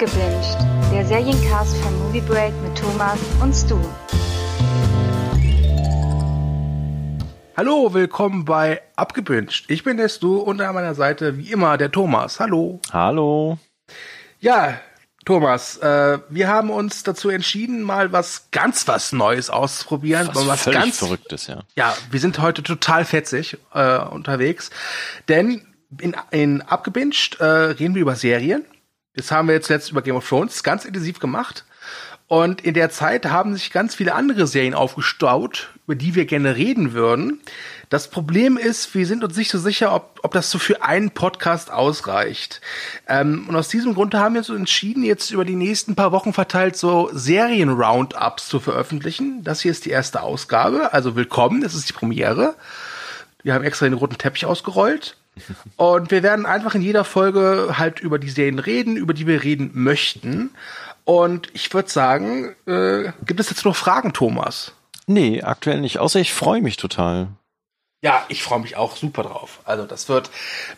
Abgebinged, der Seriencast von Movie Break mit Thomas und Stu. Hallo, willkommen bei Abgebinged. Ich bin der Stu und an meiner Seite wie immer der Thomas. Hallo. Hallo. Ja, Thomas, äh, wir haben uns dazu entschieden, mal was ganz was Neues auszuprobieren. Was, was völlig ganz Verrücktes, ja. Ja, wir sind heute total fetzig äh, unterwegs, denn in, in Abgebinged äh, reden wir über Serien. Das haben wir jetzt letzt über Game of Thrones ganz intensiv gemacht. Und in der Zeit haben sich ganz viele andere Serien aufgestaut, über die wir gerne reden würden. Das Problem ist, wir sind uns nicht so sicher, ob, ob das so für einen Podcast ausreicht. Ähm, und aus diesem Grund haben wir uns entschieden, jetzt über die nächsten paar Wochen verteilt so Serien-Roundups zu veröffentlichen. Das hier ist die erste Ausgabe, also willkommen, das ist die Premiere. Wir haben extra den roten Teppich ausgerollt. Und wir werden einfach in jeder Folge halt über die Serien reden, über die wir reden möchten. Und ich würde sagen, äh, gibt es jetzt noch Fragen, Thomas? Nee, aktuell nicht, außer ich freue mich total. Ja, ich freue mich auch super drauf. Also das wird,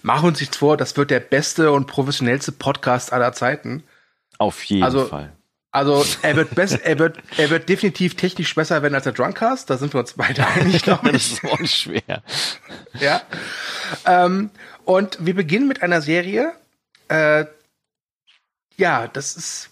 machen wir uns nichts vor, das wird der beste und professionellste Podcast aller Zeiten. Auf jeden Also- Fall. Also er wird besser, er wird, er wird definitiv technisch besser werden als der Drunkcast. Da sind wir uns beide einig, glaube Das ich. ist auch nicht schwer. ja. Ähm, und wir beginnen mit einer Serie. Äh, ja, das ist.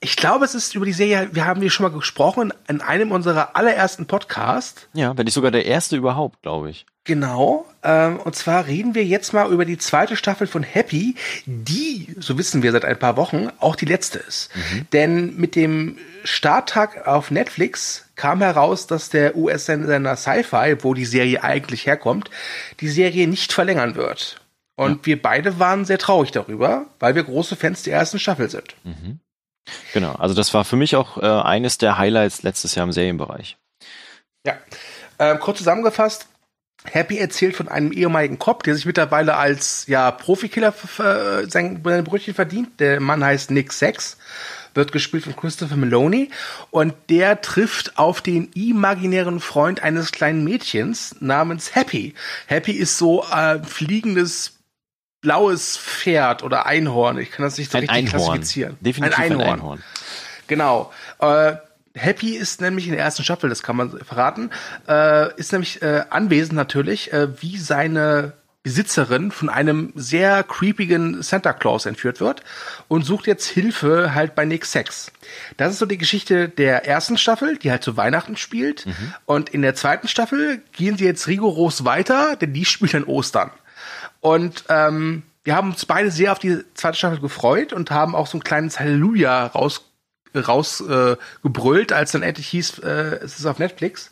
Ich glaube, es ist über die Serie, wir haben hier schon mal gesprochen in einem unserer allerersten Podcasts. Ja, wenn nicht sogar der erste überhaupt, glaube ich. Genau. Ähm, und zwar reden wir jetzt mal über die zweite Staffel von Happy, die, so wissen wir seit ein paar Wochen, auch die letzte ist. Denn mit dem Starttag auf Netflix kam heraus, dass der US-Sender Sci-Fi, wo die Serie eigentlich herkommt, die Serie nicht verlängern wird. Und wir beide waren sehr traurig darüber, weil wir große Fans der ersten Staffel sind. Genau, also das war für mich auch äh, eines der Highlights letztes Jahr im Serienbereich. Ja. Ähm, kurz zusammengefasst, Happy erzählt von einem ehemaligen Cop, der sich mittlerweile als ja, Profikiller äh, sein, sein Brötchen verdient. Der Mann heißt Nick Sex, wird gespielt von Christopher Maloney und der trifft auf den imaginären Freund eines kleinen Mädchens namens Happy. Happy ist so äh, fliegendes blaues Pferd oder Einhorn. Ich kann das nicht so Ein richtig Einhorn. klassifizieren. Definitiv ein Einhorn. Genau. Äh, Happy ist nämlich in der ersten Staffel, das kann man verraten, äh, ist nämlich äh, anwesend natürlich, äh, wie seine Besitzerin von einem sehr creepigen Santa Claus entführt wird und sucht jetzt Hilfe halt bei Nick Sex. Das ist so die Geschichte der ersten Staffel, die halt zu Weihnachten spielt. Und in der zweiten Staffel gehen sie jetzt rigoros weiter, denn die spielt an Ostern. Und ähm, wir haben uns beide sehr auf die zweite Staffel gefreut und haben auch so ein kleines Halleluja raus rausgebrüllt, äh, als dann endlich hieß, äh, es ist auf Netflix.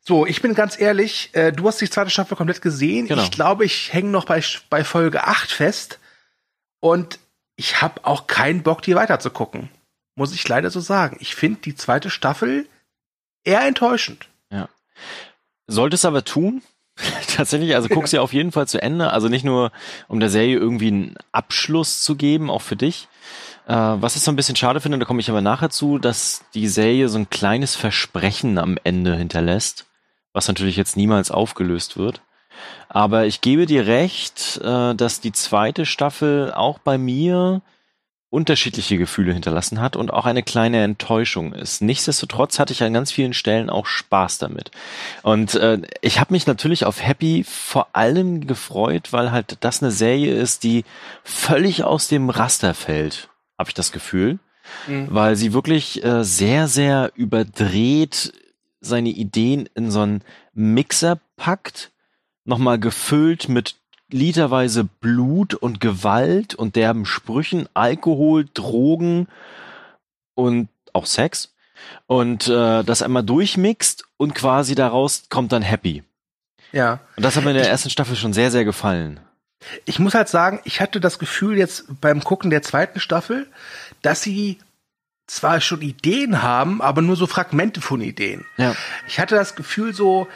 So, ich bin ganz ehrlich, äh, du hast die zweite Staffel komplett gesehen. Genau. Ich glaube, ich hänge noch bei, bei Folge 8 fest und ich habe auch keinen Bock, die weiter zu gucken. Muss ich leider so sagen. Ich finde die zweite Staffel eher enttäuschend. Sollte es aber tun, tatsächlich, also guck sie auf jeden Fall zu Ende. Also nicht nur, um der Serie irgendwie einen Abschluss zu geben, auch für dich. Äh, was ich so ein bisschen schade finde, da komme ich aber nachher zu, dass die Serie so ein kleines Versprechen am Ende hinterlässt, was natürlich jetzt niemals aufgelöst wird. Aber ich gebe dir recht, äh, dass die zweite Staffel auch bei mir unterschiedliche Gefühle hinterlassen hat und auch eine kleine Enttäuschung ist. Nichtsdestotrotz hatte ich an ganz vielen Stellen auch Spaß damit. Und äh, ich habe mich natürlich auf Happy vor allem gefreut, weil halt das eine Serie ist, die völlig aus dem Raster fällt, habe ich das Gefühl. Mhm. Weil sie wirklich äh, sehr, sehr überdreht seine Ideen in so einen Mixer packt, nochmal gefüllt mit literweise Blut und Gewalt und derben Sprüchen, Alkohol, Drogen und auch Sex und äh, das einmal durchmixt und quasi daraus kommt dann Happy. Ja. Und das hat mir in der ersten Staffel schon sehr, sehr gefallen. Ich muss halt sagen, ich hatte das Gefühl jetzt beim Gucken der zweiten Staffel, dass sie zwar schon Ideen haben, aber nur so Fragmente von Ideen. Ja. Ich hatte das Gefühl so,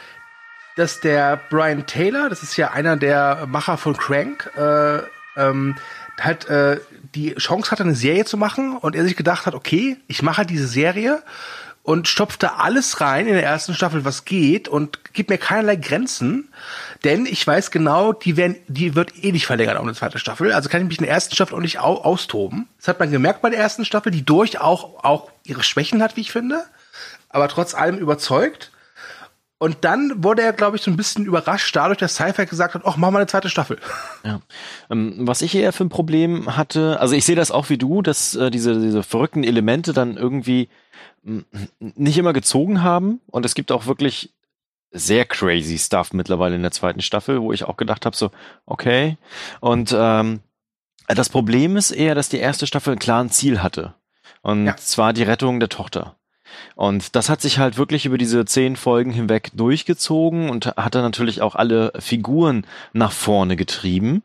dass der Brian Taylor, das ist ja einer der Macher von Crank, äh, ähm, halt äh, die Chance hatte, eine Serie zu machen und er sich gedacht hat, okay, ich mache halt diese Serie und stopft da alles rein in der ersten Staffel, was geht und gibt mir keinerlei Grenzen, denn ich weiß genau, die werden, die wird eh nicht verlängert auf eine zweite Staffel, also kann ich mich in der ersten Staffel auch nicht au austoben. Das hat man gemerkt bei der ersten Staffel, die durch auch, auch ihre Schwächen hat, wie ich finde, aber trotz allem überzeugt. Und dann wurde er, glaube ich, so ein bisschen überrascht dadurch, dass Sci-Fi gesagt hat, ach, mach mal eine zweite Staffel. Ja. Ähm, was ich eher für ein Problem hatte, also ich sehe das auch wie du, dass äh, diese, diese verrückten Elemente dann irgendwie nicht immer gezogen haben. Und es gibt auch wirklich sehr crazy Stuff mittlerweile in der zweiten Staffel, wo ich auch gedacht habe, so, okay. Und ähm, das Problem ist eher, dass die erste Staffel ein klares Ziel hatte. Und ja. zwar die Rettung der Tochter. Und das hat sich halt wirklich über diese zehn Folgen hinweg durchgezogen und hat dann natürlich auch alle Figuren nach vorne getrieben.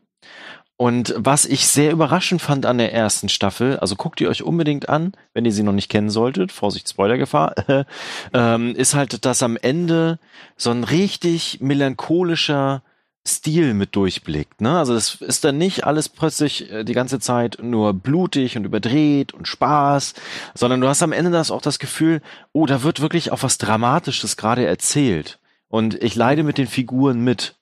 Und was ich sehr überraschend fand an der ersten Staffel, also guckt ihr euch unbedingt an, wenn ihr sie noch nicht kennen solltet, Vorsicht, Spoilergefahr, ähm, ist halt, dass am Ende so ein richtig melancholischer Stil mit durchblickt. Ne? Also es ist dann nicht alles plötzlich äh, die ganze Zeit nur blutig und überdreht und Spaß, sondern du hast am Ende das auch das Gefühl, oh, da wird wirklich auch was Dramatisches gerade erzählt. Und ich leide mit den Figuren mit.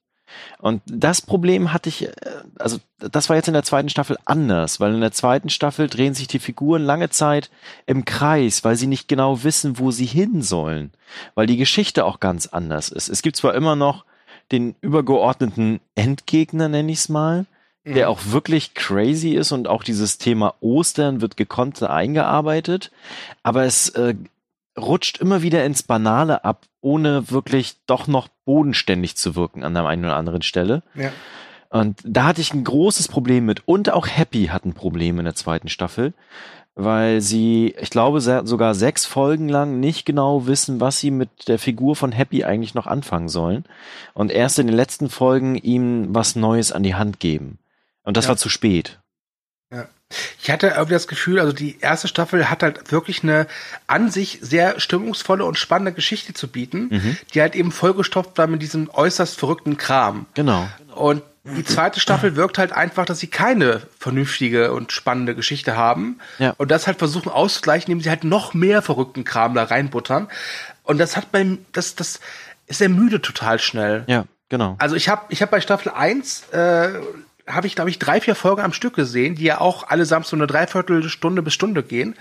Und das Problem hatte ich, äh, also das war jetzt in der zweiten Staffel anders, weil in der zweiten Staffel drehen sich die Figuren lange Zeit im Kreis, weil sie nicht genau wissen, wo sie hin sollen, weil die Geschichte auch ganz anders ist. Es gibt zwar immer noch den übergeordneten Endgegner, nenne ich es mal, der mhm. auch wirklich crazy ist und auch dieses Thema Ostern wird gekonnt eingearbeitet, aber es äh, rutscht immer wieder ins Banale ab, ohne wirklich doch noch bodenständig zu wirken an der einen oder anderen Stelle. Ja. Und da hatte ich ein großes Problem mit. Und auch Happy hat ein Problem in der zweiten Staffel, weil sie, ich glaube, sogar sechs Folgen lang nicht genau wissen, was sie mit der Figur von Happy eigentlich noch anfangen sollen. Und erst in den letzten Folgen ihm was Neues an die Hand geben. Und das ja. war zu spät. Ich hatte irgendwie das Gefühl, also die erste Staffel hat halt wirklich eine an sich sehr stimmungsvolle und spannende Geschichte zu bieten, mhm. die halt eben vollgestopft war mit diesem äußerst verrückten Kram. Genau. Und die zweite Staffel wirkt halt einfach, dass sie keine vernünftige und spannende Geschichte haben. Ja. Und das halt versuchen auszugleichen, indem sie halt noch mehr verrückten Kram da reinbuttern. Und das hat beim, das, das ist er müde total schnell. Ja, genau. Also ich habe ich hab bei Staffel 1 äh, habe ich, glaube ich, drei, vier Folgen am Stück gesehen, die ja auch allesamt so eine Dreiviertelstunde bis Stunde gehen.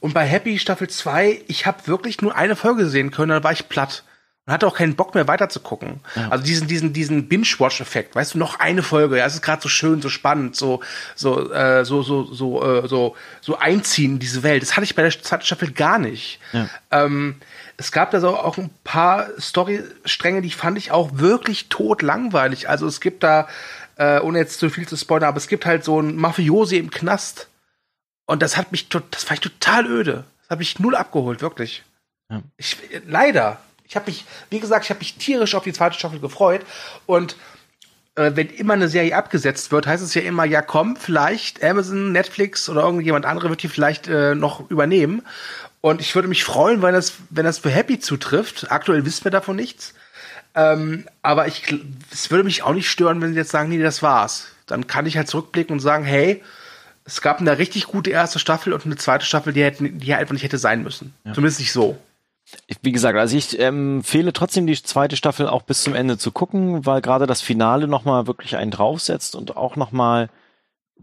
Und bei Happy Staffel 2, ich habe wirklich nur eine Folge sehen können, dann war ich platt. Und hatte auch keinen Bock mehr weiter zu gucken. Ja. Also diesen, diesen, diesen Binge-Watch-Effekt, weißt du, noch eine Folge, ja, es ist gerade so schön, so spannend, so, so, äh, so, so, so, äh, so, so einziehen in diese Welt. Das hatte ich bei der zweiten Staffel gar nicht. Ja. Ähm, es gab da so auch ein paar Storystränge, die fand ich auch wirklich tot langweilig. Also es gibt da äh, ohne jetzt zu viel zu spoilern, aber es gibt halt so einen Mafiosi im Knast. Und das hat mich, das war ich total öde. Das hat mich null abgeholt, wirklich. Ja. Ich, leider. Ich habe mich, wie gesagt, ich habe mich tierisch auf die zweite Staffel gefreut. Und äh, wenn immer eine Serie abgesetzt wird, heißt es ja immer, ja komm, vielleicht Amazon, Netflix oder irgendjemand andere wird die vielleicht äh, noch übernehmen. Und ich würde mich freuen, wenn das, wenn das für Happy zutrifft. Aktuell wissen wir davon nichts. Ähm, aber ich, es würde mich auch nicht stören, wenn sie jetzt sagen, nee, das war's. Dann kann ich halt zurückblicken und sagen, hey, es gab eine richtig gute erste Staffel und eine zweite Staffel, die, hätte, die einfach nicht hätte sein müssen. Ja. Zumindest nicht so. Wie gesagt, also ich empfehle trotzdem die zweite Staffel auch bis zum Ende zu gucken, weil gerade das Finale nochmal wirklich einen draufsetzt und auch nochmal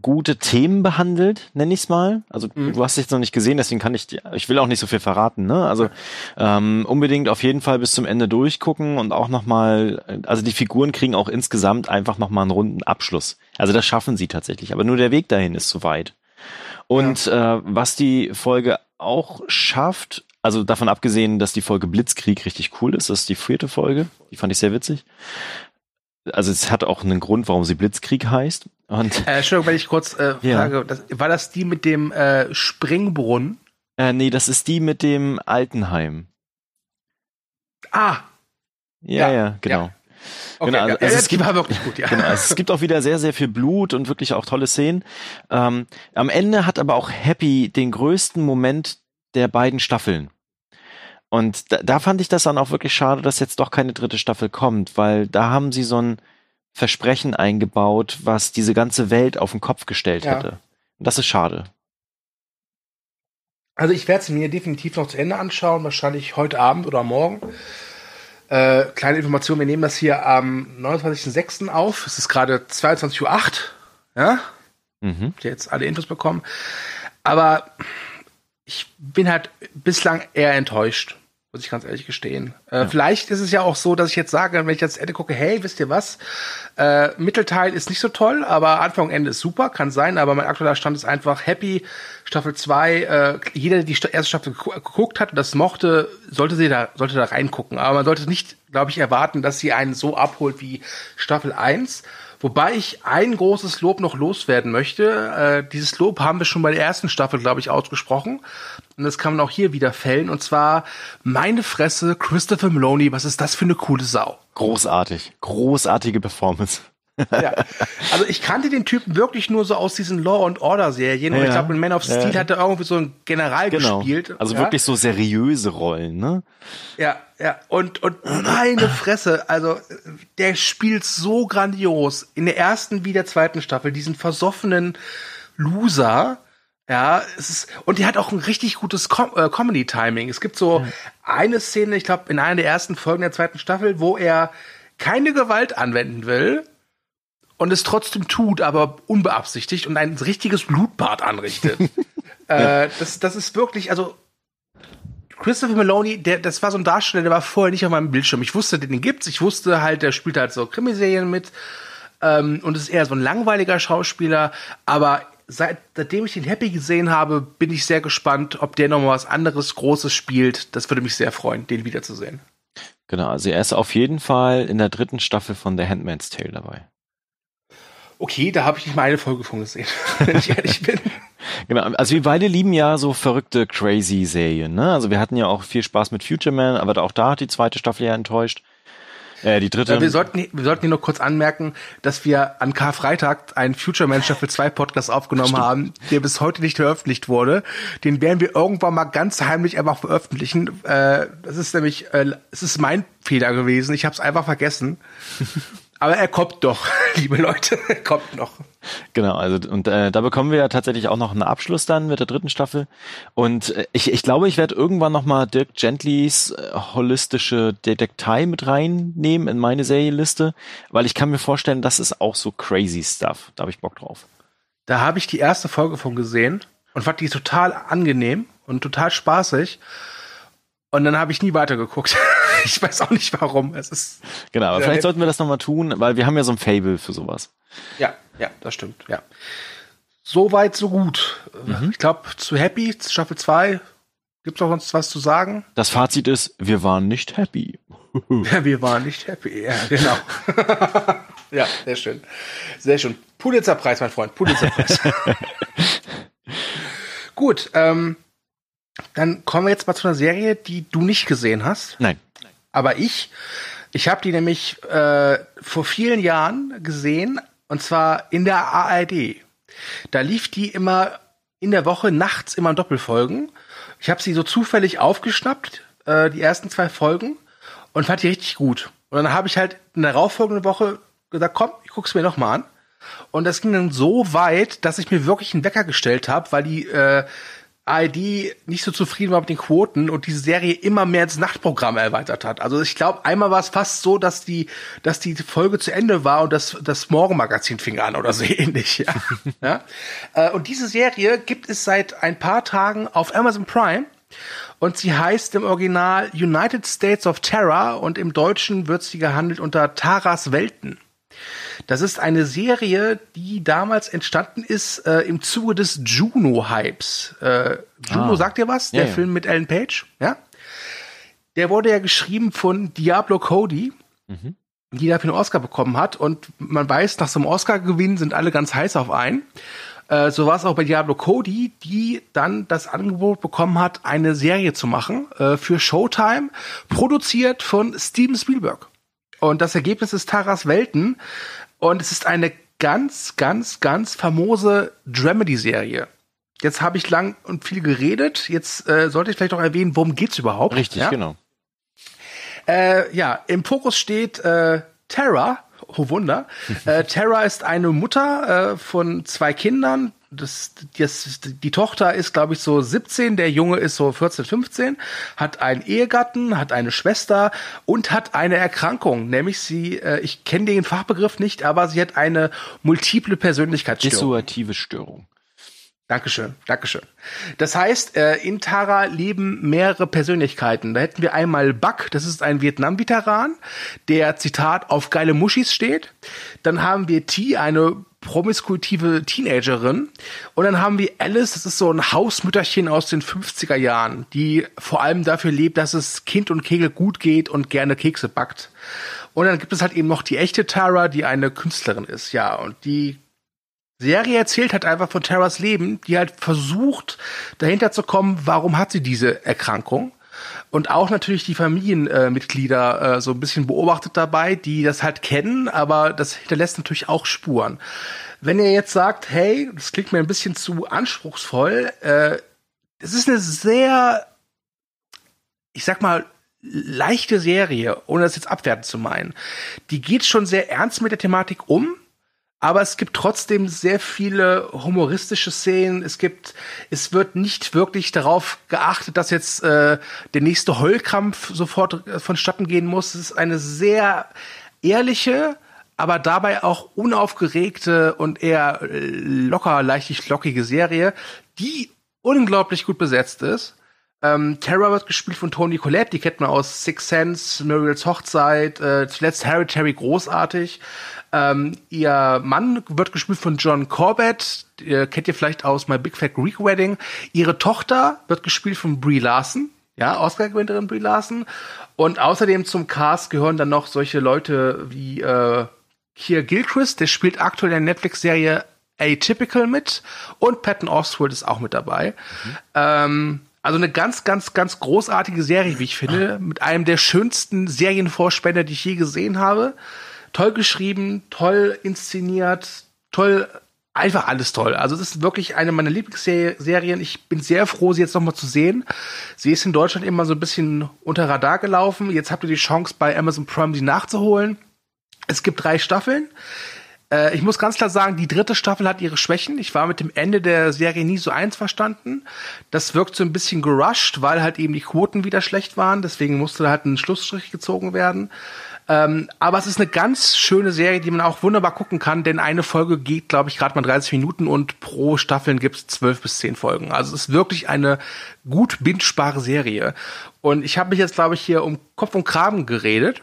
gute Themen behandelt, nenne ich es mal. Also mhm. du hast es jetzt noch nicht gesehen, deswegen kann ich, ich will auch nicht so viel verraten. Ne? Also ähm, unbedingt auf jeden Fall bis zum Ende durchgucken und auch nochmal, also die Figuren kriegen auch insgesamt einfach nochmal einen runden Abschluss. Also das schaffen sie tatsächlich, aber nur der Weg dahin ist zu weit. Und ja. äh, was die Folge auch schafft, also davon abgesehen, dass die Folge Blitzkrieg richtig cool ist, das ist die vierte Folge, die fand ich sehr witzig also es hat auch einen Grund, warum sie Blitzkrieg heißt. Und äh, Entschuldigung, wenn ich kurz äh, ja. frage, das, war das die mit dem äh, Springbrunnen? Äh, nee, das ist die mit dem Altenheim. Ah. Ja, ja, ja genau. Ja. Okay, genau, also, ja, also es gibt, war wirklich gut, ja. Genau, also es gibt auch wieder sehr, sehr viel Blut und wirklich auch tolle Szenen. Ähm, am Ende hat aber auch Happy den größten Moment der beiden Staffeln. Und da, da fand ich das dann auch wirklich schade, dass jetzt doch keine dritte Staffel kommt, weil da haben sie so ein Versprechen eingebaut, was diese ganze Welt auf den Kopf gestellt ja. hätte. Und das ist schade. Also ich werde es mir definitiv noch zu Ende anschauen, wahrscheinlich heute Abend oder morgen. Äh, kleine Information, wir nehmen das hier am 29.06. auf. Es ist gerade 22.08 Uhr. Ja? Mhm. Jetzt alle Infos bekommen. Aber ich bin halt bislang eher enttäuscht muss ich ganz ehrlich gestehen. Äh, ja. Vielleicht ist es ja auch so, dass ich jetzt sage, wenn ich jetzt Ende gucke, hey, wisst ihr was? Äh, Mittelteil ist nicht so toll, aber Anfang und Ende ist super, kann sein, aber mein aktueller Stand ist einfach happy. Staffel 2, äh, jeder, der die erste Staffel geguckt hat und das mochte, sollte sie da, sollte da reingucken. Aber man sollte nicht, glaube ich, erwarten, dass sie einen so abholt wie Staffel 1. Wobei ich ein großes Lob noch loswerden möchte. Äh, dieses Lob haben wir schon bei der ersten Staffel, glaube ich, ausgesprochen. Und das kann man auch hier wieder fällen. Und zwar, meine Fresse, Christopher Maloney, was ist das für eine coole Sau? Großartig. Großartige Performance ja. Also ich kannte den Typen wirklich nur so aus diesen Law and Order Serien. Und ja, ich glaube, in Man of Steel ja. hat er irgendwie so ein General genau. gespielt. Also ja? wirklich so seriöse Rollen, ne? Ja, ja. Und, und meine Fresse, also der spielt so grandios. In der ersten wie der zweiten Staffel, diesen versoffenen Loser. Ja, es ist, und die hat auch ein richtig gutes Com äh, Comedy-Timing. Es gibt so eine Szene, ich glaube, in einer der ersten Folgen der zweiten Staffel, wo er keine Gewalt anwenden will, und es trotzdem tut, aber unbeabsichtigt und ein richtiges Blutbad anrichtet. äh, das, das ist wirklich, also Christopher Maloney, der, das war so ein Darsteller, der war vorher nicht auf meinem Bildschirm. Ich wusste, den gibt's. Ich wusste halt, der spielt halt so Krimiserien mit. Ähm, und ist eher so ein langweiliger Schauspieler. Aber seit, seitdem ich den Happy gesehen habe, bin ich sehr gespannt, ob der nochmal was anderes Großes spielt. Das würde mich sehr freuen, den wiederzusehen. Genau, also er ist auf jeden Fall in der dritten Staffel von The Handmaid's Tale dabei. Okay, da habe ich nicht mal eine Folge von gesehen, wenn ich ehrlich bin. Genau, also wir beide lieben ja so verrückte, crazy Serien. Ne? Also wir hatten ja auch viel Spaß mit Future Man, aber auch da hat die zweite Staffel ja enttäuscht. Äh, die dritte. wir sollten, wir sollten hier noch kurz anmerken, dass wir an Karfreitag einen Future Man Staffel 2 Podcast aufgenommen Stimmt. haben, der bis heute nicht veröffentlicht wurde. Den werden wir irgendwann mal ganz heimlich einfach veröffentlichen. Äh, das ist nämlich, äh, es ist mein Fehler gewesen. Ich habe es einfach vergessen. Aber er kommt doch, liebe Leute, er kommt noch. Genau, also und äh, da bekommen wir ja tatsächlich auch noch einen Abschluss dann mit der dritten Staffel. Und äh, ich, ich glaube, ich werde irgendwann nochmal Dirk Gentlys äh, holistische Detektei mit reinnehmen in meine Serienliste, weil ich kann mir vorstellen, das ist auch so crazy Stuff. Da habe ich Bock drauf. Da habe ich die erste Folge von gesehen und fand die total angenehm und total spaßig. Und dann habe ich nie weitergeguckt. ich weiß auch nicht warum. Es ist genau, aber vielleicht sollten wir das nochmal tun, weil wir haben ja so ein Fable für sowas. Ja, ja, das stimmt, ja. So weit, so gut. Mhm. Ich glaube, zu Happy, Staffel 2, gibt es auch sonst was zu sagen? Das Fazit ist, wir waren nicht happy. ja, wir waren nicht happy, ja, genau. ja, sehr schön. Sehr schön. Pulitzerpreis, mein Freund, Pulitzerpreis. gut, ähm, dann kommen wir jetzt mal zu einer Serie, die du nicht gesehen hast. Nein. Aber ich, ich habe die nämlich äh, vor vielen Jahren gesehen und zwar in der ARD. Da lief die immer in der Woche nachts immer in Doppelfolgen. Ich habe sie so zufällig aufgeschnappt, äh, die ersten zwei Folgen, und fand die richtig gut. Und dann habe ich halt in der darauffolgenden Woche gesagt, komm, ich guck's mir noch mal an. Und das ging dann so weit, dass ich mir wirklich einen Wecker gestellt habe, weil die äh, ARD nicht so zufrieden war mit den Quoten und diese Serie immer mehr ins Nachtprogramm erweitert hat. Also ich glaube, einmal war es fast so, dass die, dass die Folge zu Ende war und das, das Morgenmagazin fing an oder so ähnlich. Ja? ja? Äh, und diese Serie gibt es seit ein paar Tagen auf Amazon Prime. Und sie heißt im Original United States of Terror und im Deutschen wird sie gehandelt unter Taras Welten. Das ist eine Serie, die damals entstanden ist äh, im Zuge des Juno-Hypes. Äh, Juno, ah. sagt ihr was? Der ja, Film mit Ellen Page, ja? Der wurde ja geschrieben von Diablo Cody, mhm. die dafür einen Oscar bekommen hat. Und man weiß, nach so einem Oscar-Gewinn sind alle ganz heiß auf einen. Äh, so war es auch bei Diablo Cody, die dann das Angebot bekommen hat, eine Serie zu machen äh, für Showtime, produziert von Steven Spielberg. Und das Ergebnis ist Taras Welten. Und es ist eine ganz, ganz, ganz famose Dramedy-Serie. Jetzt habe ich lang und viel geredet. Jetzt äh, sollte ich vielleicht noch erwähnen, worum geht's überhaupt? Richtig, ja? genau. Äh, ja, im Fokus steht äh, Tara. Oh Wunder. äh, Tara ist eine Mutter äh, von zwei Kindern, das, das, die Tochter ist, glaube ich, so 17, der Junge ist so 14, 15, hat einen Ehegatten, hat eine Schwester und hat eine Erkrankung, nämlich sie, äh, ich kenne den Fachbegriff nicht, aber sie hat eine multiple Persönlichkeitsstörung. Dissoziative Störung. Dankeschön, Dankeschön. Das heißt, äh, in Tara leben mehrere Persönlichkeiten. Da hätten wir einmal Buck, das ist ein Vietnam-Veteran, der, Zitat, auf geile Muschis steht. Dann haben wir T, eine promiskuitive Teenagerin. Und dann haben wir Alice, das ist so ein Hausmütterchen aus den 50er Jahren, die vor allem dafür lebt, dass es Kind und Kegel gut geht und gerne Kekse backt. Und dann gibt es halt eben noch die echte Tara, die eine Künstlerin ist, ja, und die Serie erzählt hat einfach von Terras Leben, die halt versucht, dahinter zu kommen, warum hat sie diese Erkrankung. Und auch natürlich die Familienmitglieder äh, so ein bisschen beobachtet dabei, die das halt kennen, aber das hinterlässt natürlich auch Spuren. Wenn ihr jetzt sagt, hey, das klingt mir ein bisschen zu anspruchsvoll, äh, es ist eine sehr, ich sag mal, leichte Serie, ohne das jetzt abwerten zu meinen. Die geht schon sehr ernst mit der Thematik um, aber es gibt trotzdem sehr viele humoristische Szenen. Es gibt, es wird nicht wirklich darauf geachtet, dass jetzt äh, der nächste Heulkrampf sofort äh, vonstatten gehen muss. Es ist eine sehr ehrliche, aber dabei auch unaufgeregte und eher äh, locker, leichtig lockige Serie, die unglaublich gut besetzt ist. Ähm, Terra wird gespielt von Tony Collette, die kennt man aus Six Sense, Muriel's Hochzeit, äh, zuletzt Hereditary großartig. Ähm, ihr Mann wird gespielt von John Corbett, ihr kennt ihr vielleicht aus My Big Fat Greek Wedding. Ihre Tochter wird gespielt von Brie Larson, ja, Oscar-Gewinnerin Brie Larson. Und außerdem zum Cast gehören dann noch solche Leute wie äh, Keir Gilchrist, der spielt aktuell in der Netflix-Serie Atypical mit und Patton Oswalt ist auch mit dabei. Mhm. Ähm, also eine ganz, ganz, ganz großartige Serie, wie ich finde, mit einem der schönsten Serienvorspender, die ich je gesehen habe. Toll geschrieben, toll inszeniert, toll, einfach alles toll. Also es ist wirklich eine meiner Lieblingsserien. Ich bin sehr froh, sie jetzt nochmal zu sehen. Sie ist in Deutschland immer so ein bisschen unter Radar gelaufen. Jetzt habt ihr die Chance, bei Amazon Prime sie nachzuholen. Es gibt drei Staffeln. Äh, ich muss ganz klar sagen, die dritte Staffel hat ihre Schwächen. Ich war mit dem Ende der Serie nie so eins verstanden. Das wirkt so ein bisschen gerusht, weil halt eben die Quoten wieder schlecht waren. Deswegen musste halt ein Schlussstrich gezogen werden. Ähm, aber es ist eine ganz schöne Serie, die man auch wunderbar gucken kann, denn eine Folge geht, glaube ich, gerade mal 30 Minuten und pro Staffeln gibt es 12 bis 10 Folgen. Also es ist wirklich eine gut bingebare Serie. Und ich habe mich jetzt, glaube ich, hier um Kopf und Kragen geredet.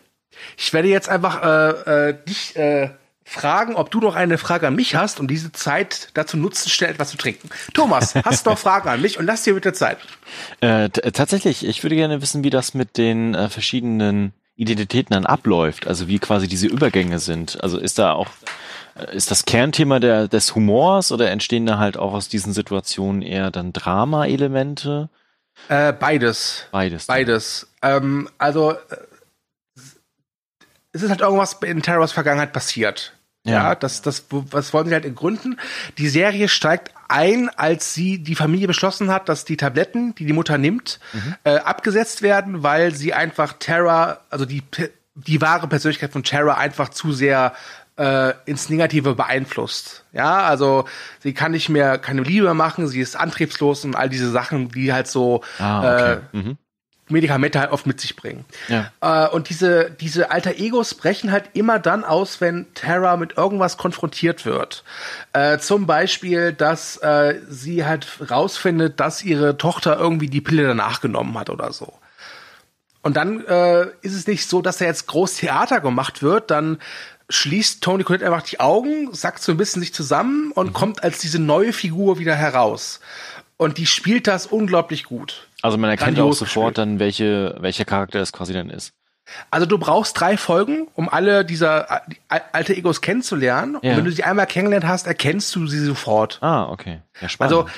Ich werde jetzt einfach äh, äh, dich äh, fragen, ob du noch eine Frage an mich hast und diese Zeit dazu nutzen, schnell etwas zu trinken. Thomas, hast du noch Fragen an mich und lass dir bitte Zeit. Äh, tatsächlich, ich würde gerne wissen, wie das mit den äh, verschiedenen Identitäten dann abläuft, also wie quasi diese Übergänge sind. Also ist da auch, ist das Kernthema der, des Humors oder entstehen da halt auch aus diesen Situationen eher dann Drama-Elemente? Äh, beides. Beides. Beides. Ähm, also, es ist halt irgendwas in Terrors Vergangenheit passiert. Ja, ja das, das, was wollen sie halt in Gründen? Die Serie steigt ein, als sie die Familie beschlossen hat, dass die Tabletten, die die Mutter nimmt, mhm. äh, abgesetzt werden, weil sie einfach Terra, also die die wahre Persönlichkeit von Terra einfach zu sehr äh, ins Negative beeinflusst. Ja, also sie kann nicht mehr keine Liebe machen, sie ist antriebslos und all diese Sachen, die halt so ah, okay. äh, mhm. Medikamente halt oft mit sich bringen. Ja. Äh, und diese, diese alter Egos brechen halt immer dann aus, wenn Terra mit irgendwas konfrontiert wird. Äh, zum Beispiel, dass äh, sie halt rausfindet, dass ihre Tochter irgendwie die Pille danach genommen hat oder so. Und dann äh, ist es nicht so, dass da jetzt groß Theater gemacht wird, dann schließt Tony Collette einfach die Augen, sackt so ein bisschen sich zusammen und mhm. kommt als diese neue Figur wieder heraus. Und die spielt das unglaublich gut. Also man erkennt auch sofort gespielt. dann, welche, welcher Charakter es quasi dann ist. Also du brauchst drei Folgen, um alle dieser alte Egos kennenzulernen. Ja. Und wenn du sie einmal kennengelernt hast, erkennst du sie sofort. Ah, okay. Ja, spannend. Also,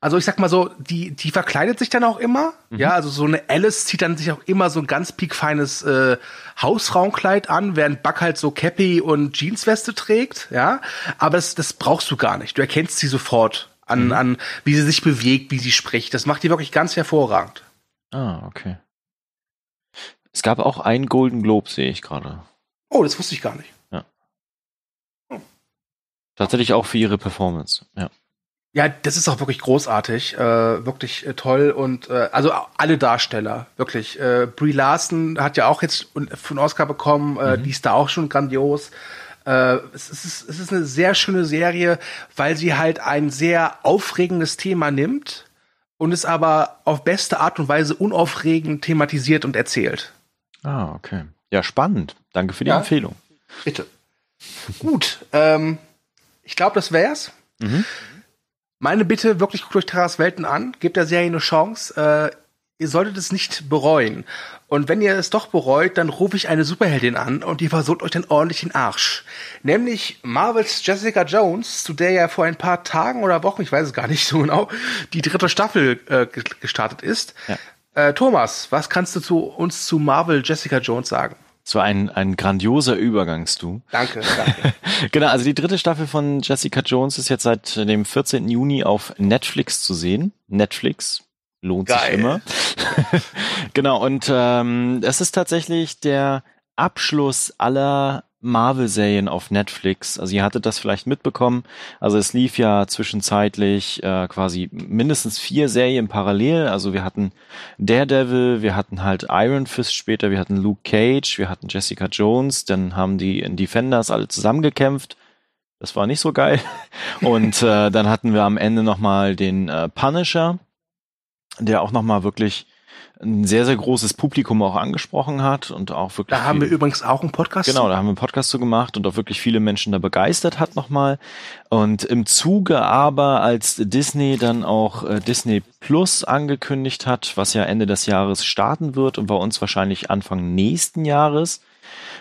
also ich sag mal so, die, die verkleidet sich dann auch immer. Mhm. Ja, also so eine Alice zieht dann sich auch immer so ein ganz piekfeines äh, Hausraumkleid an, während Buck halt so Cappy und Jeansweste trägt. Ja, aber das, das brauchst du gar nicht. Du erkennst sie sofort an, mhm. an wie sie sich bewegt, wie sie spricht. Das macht die wirklich ganz hervorragend. Ah, okay. Es gab auch einen Golden Globe, sehe ich gerade. Oh, das wusste ich gar nicht. Ja. Hm. Tatsächlich auch für ihre Performance, ja. Ja, das ist auch wirklich großartig, äh, wirklich äh, toll und äh, also alle Darsteller, wirklich. Äh, Brie Larson hat ja auch jetzt von Oscar bekommen, äh, mhm. die ist da auch schon grandios. Äh, es, ist, es ist eine sehr schöne Serie, weil sie halt ein sehr aufregendes Thema nimmt und es aber auf beste Art und Weise unaufregend thematisiert und erzählt. Ah, okay. Ja, spannend. Danke für die ja, Empfehlung. Bitte. Gut, ähm, ich glaube, das wär's. Mhm. Meine Bitte, wirklich guckt euch Terras Welten an, gebt der Serie eine Chance. Äh, ihr solltet es nicht bereuen. Und wenn ihr es doch bereut, dann rufe ich eine Superheldin an und die versucht euch dann ordentlich den Arsch. Nämlich Marvels Jessica Jones, zu der ja vor ein paar Tagen oder Wochen, ich weiß es gar nicht so genau, die dritte Staffel äh, gestartet ist. Ja. Äh, Thomas, was kannst du zu uns zu Marvel Jessica Jones sagen? So ein, ein grandioser Übergang, du. Danke, danke. genau, also die dritte Staffel von Jessica Jones ist jetzt seit dem 14. Juni auf Netflix zu sehen. Netflix, lohnt Geil. sich immer. genau, und ähm, es ist tatsächlich der Abschluss aller Marvel-Serien auf Netflix. Also ihr hattet das vielleicht mitbekommen. Also es lief ja zwischenzeitlich äh, quasi mindestens vier Serien parallel. Also wir hatten Daredevil, wir hatten halt Iron Fist später, wir hatten Luke Cage, wir hatten Jessica Jones, dann haben die Defenders alle zusammengekämpft. Das war nicht so geil. Und äh, dann hatten wir am Ende nochmal den äh, Punisher, der auch nochmal wirklich ein sehr, sehr großes Publikum auch angesprochen hat und auch wirklich. Da haben wir übrigens auch einen Podcast. Genau, da haben wir einen Podcast zu gemacht und auch wirklich viele Menschen da begeistert hat nochmal. Und im Zuge aber, als Disney dann auch äh, Disney Plus angekündigt hat, was ja Ende des Jahres starten wird und bei uns wahrscheinlich Anfang nächsten Jahres.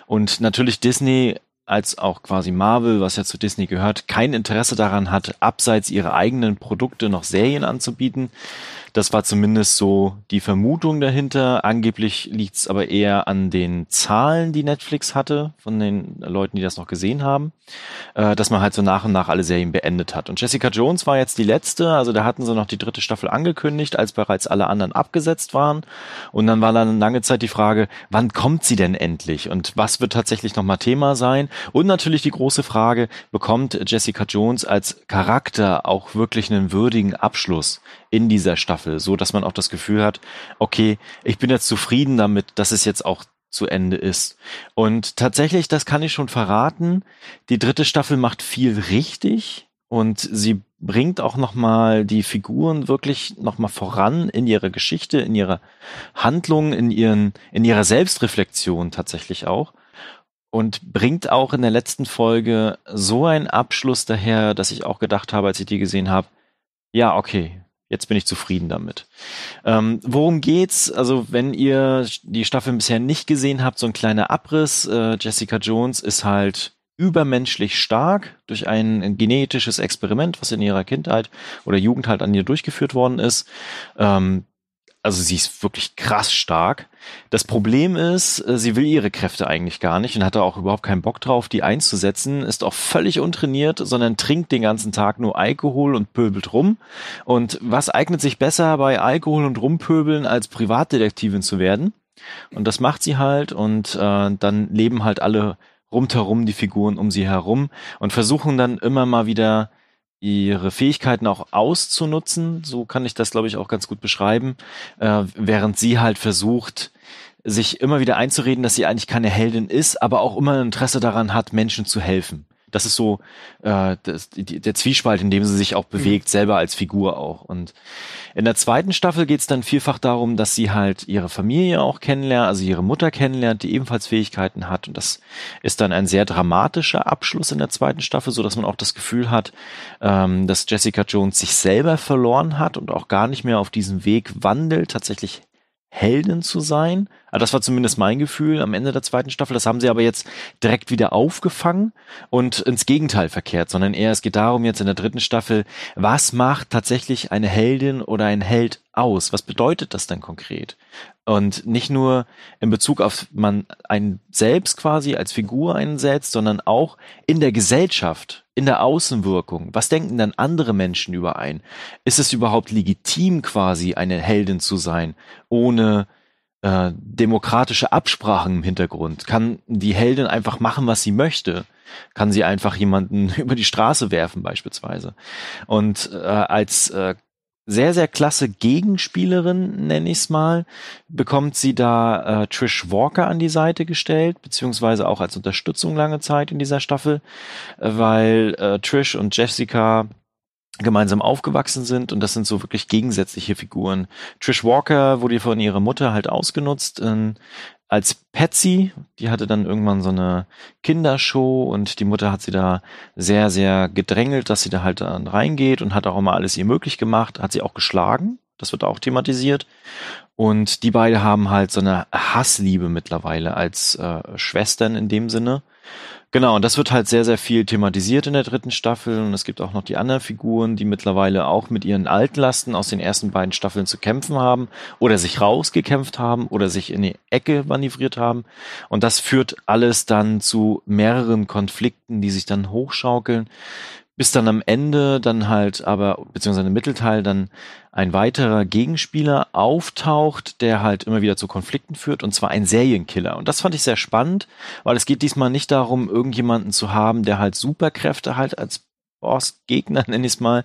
Und natürlich Disney als auch quasi Marvel, was ja zu Disney gehört, kein Interesse daran hat, abseits ihrer eigenen Produkte noch Serien anzubieten, das war zumindest so die Vermutung dahinter. Angeblich liegt es aber eher an den Zahlen, die Netflix hatte, von den Leuten, die das noch gesehen haben, äh, dass man halt so nach und nach alle Serien beendet hat. Und Jessica Jones war jetzt die letzte, also da hatten sie noch die dritte Staffel angekündigt, als bereits alle anderen abgesetzt waren. Und dann war dann lange Zeit die Frage, wann kommt sie denn endlich? Und was wird tatsächlich nochmal Thema sein? Und natürlich die große Frage, bekommt Jessica Jones als Charakter auch wirklich einen würdigen Abschluss in dieser Staffel, so dass man auch das Gefühl hat, okay, ich bin jetzt zufrieden damit, dass es jetzt auch zu Ende ist. Und tatsächlich, das kann ich schon verraten, die dritte Staffel macht viel richtig und sie bringt auch noch mal die Figuren wirklich noch mal voran in ihrer Geschichte, in ihrer Handlung, in ihren in ihrer Selbstreflexion tatsächlich auch und bringt auch in der letzten Folge so einen Abschluss daher, dass ich auch gedacht habe, als ich die gesehen habe, ja, okay, jetzt bin ich zufrieden damit. Ähm, worum geht's? Also, wenn ihr die Staffel bisher nicht gesehen habt, so ein kleiner Abriss. Äh, Jessica Jones ist halt übermenschlich stark durch ein genetisches Experiment, was in ihrer Kindheit oder Jugend halt an ihr durchgeführt worden ist. Ähm, also sie ist wirklich krass stark. Das Problem ist, äh, sie will ihre Kräfte eigentlich gar nicht und hat da auch überhaupt keinen Bock drauf, die einzusetzen, ist auch völlig untrainiert, sondern trinkt den ganzen Tag nur Alkohol und pöbelt rum. Und was eignet sich besser bei Alkohol und Rumpöbeln als Privatdetektivin zu werden? Und das macht sie halt und äh, dann leben halt alle rundherum die Figuren um sie herum und versuchen dann immer mal wieder ihre Fähigkeiten auch auszunutzen. So kann ich das, glaube ich, auch ganz gut beschreiben. Äh, während sie halt versucht, sich immer wieder einzureden, dass sie eigentlich keine Heldin ist, aber auch immer ein Interesse daran hat, Menschen zu helfen. Das ist so äh, das, die, der Zwiespalt, in dem sie sich auch bewegt, mhm. selber als Figur auch. Und in der zweiten Staffel geht es dann vielfach darum, dass sie halt ihre Familie auch kennenlernt, also ihre Mutter kennenlernt, die ebenfalls Fähigkeiten hat. Und das ist dann ein sehr dramatischer Abschluss in der zweiten Staffel, so dass man auch das Gefühl hat, ähm, dass Jessica Jones sich selber verloren hat und auch gar nicht mehr auf diesem Weg wandelt, tatsächlich Heldin zu sein. Also das war zumindest mein Gefühl am Ende der zweiten Staffel. Das haben sie aber jetzt direkt wieder aufgefangen und ins Gegenteil verkehrt, sondern eher es geht darum jetzt in der dritten Staffel, was macht tatsächlich eine Heldin oder ein Held aus? Was bedeutet das denn konkret? Und nicht nur in Bezug auf man einen selbst quasi als Figur einsetzt, sondern auch in der Gesellschaft, in der Außenwirkung. Was denken dann andere Menschen über ein? Ist es überhaupt legitim quasi eine Heldin zu sein, ohne äh, demokratische Absprachen im Hintergrund? Kann die Heldin einfach machen, was sie möchte? kann sie einfach jemanden über die Straße werfen beispielsweise. Und äh, als äh, sehr, sehr klasse Gegenspielerin, nenne ich es mal, bekommt sie da äh, Trish Walker an die Seite gestellt, beziehungsweise auch als Unterstützung lange Zeit in dieser Staffel, äh, weil äh, Trish und Jessica gemeinsam aufgewachsen sind und das sind so wirklich gegensätzliche Figuren. Trish Walker wurde von ihrer Mutter halt ausgenutzt äh, als Patsy, die hatte dann irgendwann so eine Kindershow und die Mutter hat sie da sehr, sehr gedrängelt, dass sie da halt dann reingeht und hat auch immer alles ihr möglich gemacht, hat sie auch geschlagen, das wird auch thematisiert. Und die beiden haben halt so eine Hassliebe mittlerweile als äh, Schwestern in dem Sinne Genau, und das wird halt sehr, sehr viel thematisiert in der dritten Staffel. Und es gibt auch noch die anderen Figuren, die mittlerweile auch mit ihren Altlasten aus den ersten beiden Staffeln zu kämpfen haben oder sich rausgekämpft haben oder sich in die Ecke manövriert haben. Und das führt alles dann zu mehreren Konflikten, die sich dann hochschaukeln bis dann am Ende dann halt aber, beziehungsweise im Mittelteil dann ein weiterer Gegenspieler auftaucht, der halt immer wieder zu Konflikten führt, und zwar ein Serienkiller. Und das fand ich sehr spannend, weil es geht diesmal nicht darum, irgendjemanden zu haben, der halt Superkräfte halt als Boss-Gegner, nenne ich es mal,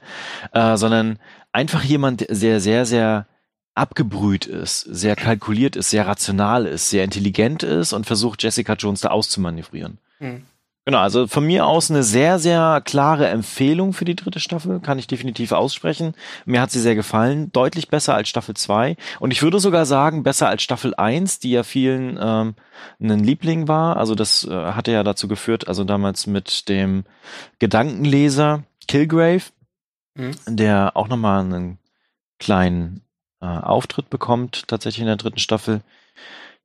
äh, sondern einfach jemand, der sehr, sehr, sehr abgebrüht ist, sehr kalkuliert ist, sehr rational ist, sehr intelligent ist und versucht, Jessica Jones da auszumanövrieren. Mhm. Genau, also von mir aus eine sehr, sehr klare Empfehlung für die dritte Staffel, kann ich definitiv aussprechen. Mir hat sie sehr gefallen, deutlich besser als Staffel 2 und ich würde sogar sagen, besser als Staffel 1, die ja vielen ähm, ein Liebling war. Also das äh, hatte ja dazu geführt, also damals mit dem Gedankenleser Kilgrave, mhm. der auch nochmal einen kleinen äh, Auftritt bekommt, tatsächlich in der dritten Staffel.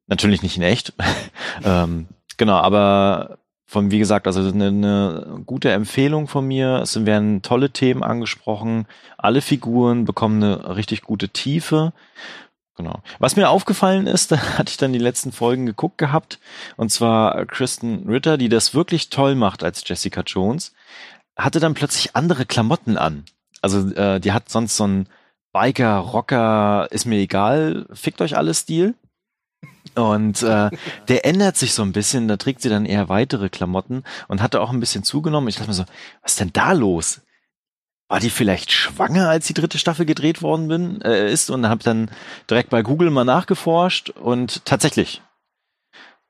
Natürlich nicht in echt. ähm, genau, aber von, wie gesagt, also eine, eine gute Empfehlung von mir. Es werden tolle Themen angesprochen. Alle Figuren bekommen eine richtig gute Tiefe. Genau. Was mir aufgefallen ist, da hatte ich dann die letzten Folgen geguckt gehabt, und zwar Kristen Ritter, die das wirklich toll macht als Jessica Jones, hatte dann plötzlich andere Klamotten an. Also äh, die hat sonst so ein Biker, Rocker, ist mir egal, fickt euch alles Stil. Und äh, der ändert sich so ein bisschen, da trägt sie dann eher weitere Klamotten und hatte auch ein bisschen zugenommen. Ich dachte mir so, was ist denn da los? War die vielleicht schwanger, als die dritte Staffel gedreht worden bin, äh, ist? Und habe dann direkt bei Google mal nachgeforscht und tatsächlich,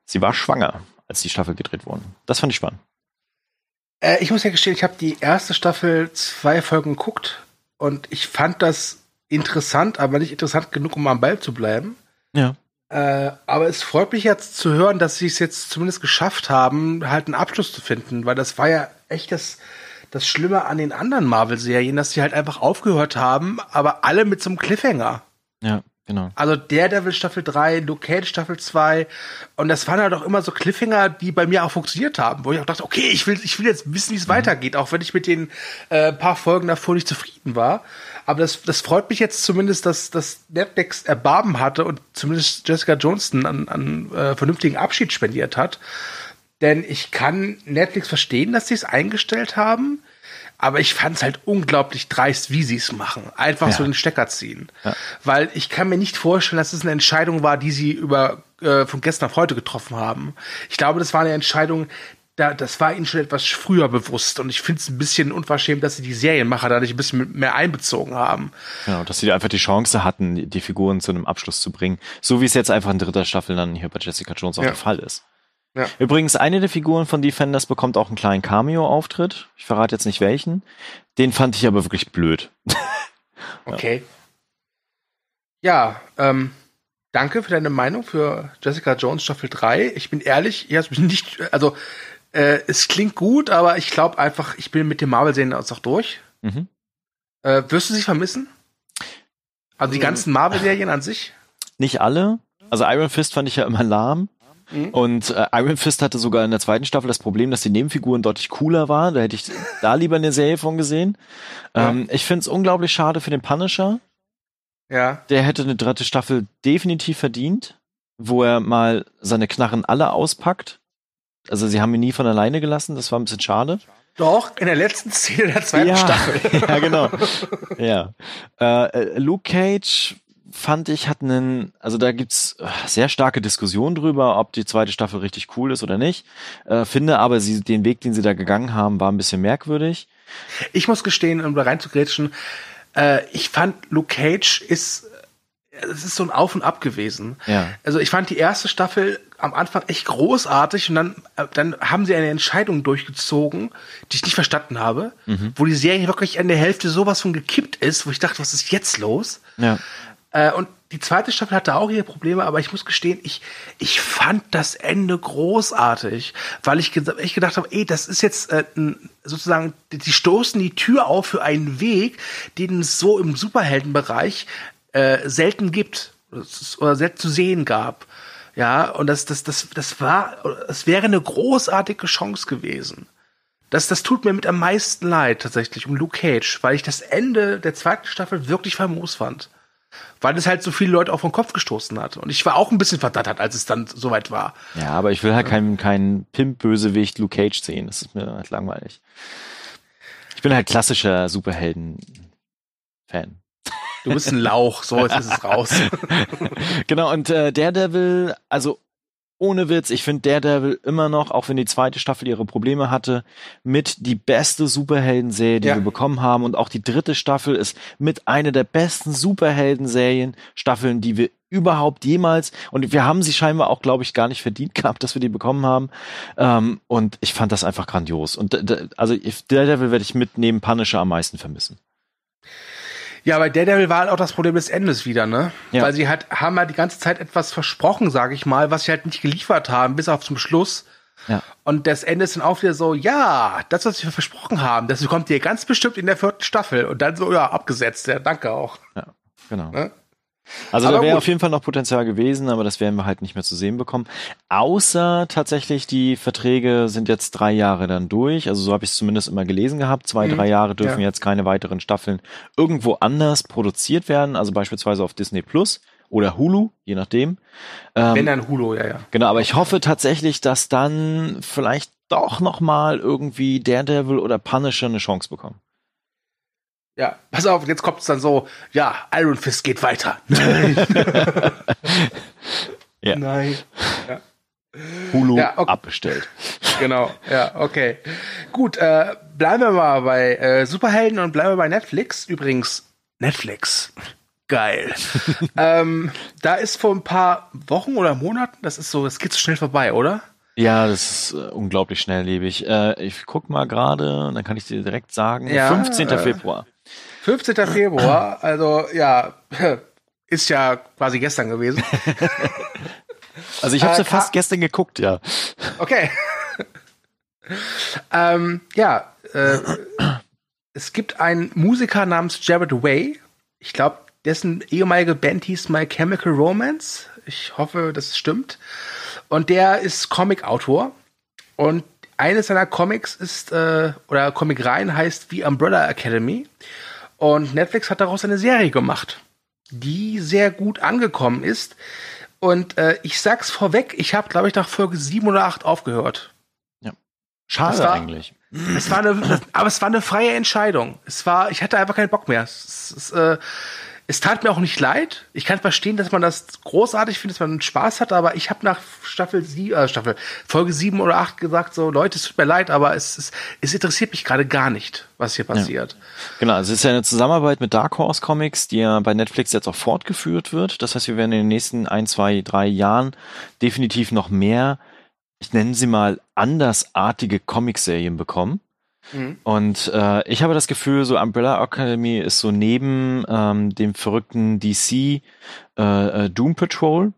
sie war schwanger, als die Staffel gedreht worden. Das fand ich spannend. Äh, ich muss ja gestehen, ich habe die erste Staffel zwei Folgen geguckt und ich fand das interessant, aber nicht interessant genug, um am Ball zu bleiben. Ja. Äh, aber es freut mich jetzt zu hören, dass sie es jetzt zumindest geschafft haben, halt einen Abschluss zu finden, weil das war ja echt das, das Schlimme an den anderen Marvel-Serien, dass sie halt einfach aufgehört haben, aber alle mit so einem Cliffhanger. Ja, genau. Also Daredevil Staffel 3, Luke Cage Staffel 2 und das waren halt auch immer so Cliffhanger, die bei mir auch funktioniert haben, wo ich auch dachte, okay, ich will, ich will jetzt wissen, wie es mhm. weitergeht, auch wenn ich mit den äh, paar Folgen davor nicht zufrieden war. Aber das, das freut mich jetzt zumindest, dass, dass Netflix Erbarmen hatte und zumindest Jessica Johnston an, an äh, vernünftigen Abschied spendiert hat. Denn ich kann Netflix verstehen, dass sie es eingestellt haben. Aber ich fand es halt unglaublich dreist, wie sie es machen. Einfach ja. so den Stecker ziehen. Ja. Weil ich kann mir nicht vorstellen, dass es eine Entscheidung war, die sie über äh, von gestern auf heute getroffen haben. Ich glaube, das war eine Entscheidung, da, das war ihnen schon etwas früher bewusst. Und ich finde es ein bisschen unverschämt, dass sie die Serienmacher da nicht ein bisschen mehr einbezogen haben. Genau, dass sie einfach die Chance hatten, die Figuren zu einem Abschluss zu bringen. So wie es jetzt einfach in dritter Staffel dann hier bei Jessica Jones auch ja. der Fall ist. Ja. Übrigens, eine der Figuren von Defenders bekommt auch einen kleinen Cameo-Auftritt. Ich verrate jetzt nicht welchen. Den fand ich aber wirklich blöd. okay. Ja, ähm, danke für deine Meinung für Jessica Jones Staffel 3. Ich bin ehrlich, ich habe nicht, also äh, es klingt gut, aber ich glaube einfach, ich bin mit dem Marvel-Serien auch durch. Mhm. Äh, wirst du sie vermissen? Also die mhm. ganzen Marvel-Serien an sich? Nicht alle. Also Iron Fist fand ich ja immer lahm. Mhm. Und äh, Iron Fist hatte sogar in der zweiten Staffel das Problem, dass die Nebenfiguren deutlich cooler waren. Da hätte ich da lieber eine Serie von gesehen. Ja. Ähm, ich finde es unglaublich schade für den Punisher. Ja. Der hätte eine dritte Staffel definitiv verdient, wo er mal seine Knarren alle auspackt also sie haben ihn nie von alleine gelassen, das war ein bisschen schade. Doch, in der letzten Szene der zweiten ja, Staffel. ja, genau. ja. Äh, Luke Cage fand ich, hat einen, also da gibt's äh, sehr starke Diskussionen drüber, ob die zweite Staffel richtig cool ist oder nicht. Äh, finde aber, sie, den Weg, den sie da gegangen haben, war ein bisschen merkwürdig. Ich muss gestehen, um da reinzugrätschen, äh, ich fand Luke Cage ist es ist so ein Auf und Ab gewesen. Ja. Also ich fand die erste Staffel am Anfang echt großartig und dann, äh, dann haben sie eine Entscheidung durchgezogen, die ich nicht verstanden habe, Mhm. wo die Serie wirklich an der Hälfte sowas von gekippt ist, wo ich dachte, was ist jetzt los? Ja. Äh, und die zweite Staffel hatte auch ihre Probleme, aber ich muss gestehen, ich, ich fand das Ende großartig, weil ich, ich gedacht habe, ey, das ist jetzt äh, sozusagen, die- die stoßen die Tür auf für einen Weg, den es so im Superheldenbereich äh, selten gibt oder selten zu sehen gab. Ja, und das, das, das, das war, es wäre eine großartige Chance gewesen. Das, das tut mir mit am meisten leid, tatsächlich, um Luke Cage, weil ich das Ende der zweiten Staffel wirklich famos fand. Weil es halt so viele Leute auch vom Kopf gestoßen hat. Und ich war auch ein bisschen verdattert, als es dann soweit war. Ja, aber ich will halt keinen keinen Pimp-Bösewicht Luke Cage sehen. Das ist mir halt langweilig. Ich bin halt klassischer Superhelden-Fan. Du bist ein Lauch, so jetzt ist es raus. genau, und äh, Daredevil, also ohne Witz, ich finde Daredevil immer noch, auch wenn die zweite Staffel ihre Probleme hatte, mit die beste Superhelden-Serie, die Ja. wir bekommen haben. Und auch die dritte Staffel ist mit einer der besten Superhelden-Serien, Staffeln, die wir überhaupt jemals, und wir haben sie scheinbar auch, glaube ich, gar nicht verdient gehabt, dass wir die bekommen haben. Ähm, und ich fand das einfach grandios. Und d- also Daredevil werde ich mit neben Punisher am meisten vermissen. Ja, bei Daredevil war halt auch das Problem des Endes wieder, ne? Ja. Weil sie halt, haben halt die ganze Zeit etwas versprochen, sage ich mal, was sie halt nicht geliefert haben, bis auf zum Schluss. Ja. Und das Ende ist dann auch wieder so, ja, das, was wir versprochen haben, das kommt dir ganz bestimmt in der vierten Staffel. Und dann so, ja, abgesetzt. Ja, danke auch. Ja, genau. Ne? Also Aber da wäre auf jeden Fall noch Potenzial gewesen, aber das werden wir halt nicht mehr zu sehen bekommen. Außer tatsächlich die Verträge sind jetzt drei Jahre dann durch. Also so habe ich es zumindest immer gelesen gehabt. Zwei, Mhm. drei Jahre dürfen Ja. jetzt keine weiteren Staffeln irgendwo anders produziert werden. Also beispielsweise auf Disney Plus oder Hulu, je nachdem. Ähm, Wenn dann Hulu, ja, ja. Genau, aber ich hoffe tatsächlich, dass dann vielleicht doch noch mal irgendwie Daredevil oder Punisher eine Chance bekommen. Ja, pass auf, jetzt kommt es dann so, ja, Iron Fist geht weiter. Nein. Ja. Nein. Hulu Ja, okay. abbestellt. Genau, ja, okay. Gut, äh, bleiben wir mal bei äh, Superhelden und bleiben wir bei Netflix. Übrigens, Netflix. Geil. ähm, da ist vor ein paar Wochen oder Monaten, das ist so, es geht so schnell vorbei, oder? Ja, das ist äh, unglaublich schnelllebig. Äh, ich guck mal gerade, dann kann ich dir direkt sagen. Ja, 15. äh, Februar. 15. Februar, also ja, ist ja quasi gestern gewesen. Also ich habe äh, ja Ka- fast gestern geguckt, ja. Okay. ähm, ja, äh, es gibt einen Musiker namens Jared Way. Ich glaube, dessen ehemalige Band hieß My Chemical Romance. Ich hoffe, das stimmt. Und der ist Comic-Autor. Und eines seiner Comics ist, äh, oder Comicreihen heißt The Umbrella Academy. Und Netflix hat daraus eine Serie gemacht, die sehr gut angekommen ist. Und äh, ich sag's vorweg, ich habe, glaube ich, nach Folge 7 oder 8 aufgehört. Schade Das war- eigentlich. Es war eine, aber es war eine freie Entscheidung. Es war, ich hatte einfach keinen Bock mehr. Es, es, äh, es tat mir auch nicht leid. Ich kann verstehen, dass man das großartig findet, dass man Spaß hat, aber ich habe nach Staffel sie, äh, Staffel Folge 7 oder 8 gesagt, so Leute, es tut mir leid, aber es, es, es interessiert mich gerade gar nicht, was hier passiert. Genau, also es ist ja eine Zusammenarbeit mit Dark Horse Comics, die ja bei Netflix jetzt auch fortgeführt wird. Das heißt, wir werden in den nächsten ein, zwei, drei Jahren definitiv noch mehr, ich nenne sie mal, andersartige Comicserien bekommen. Mhm. Und äh, ich habe das Gefühl, so Umbrella Academy ist so neben ähm, dem verrückten DC äh, äh, Doom Patrol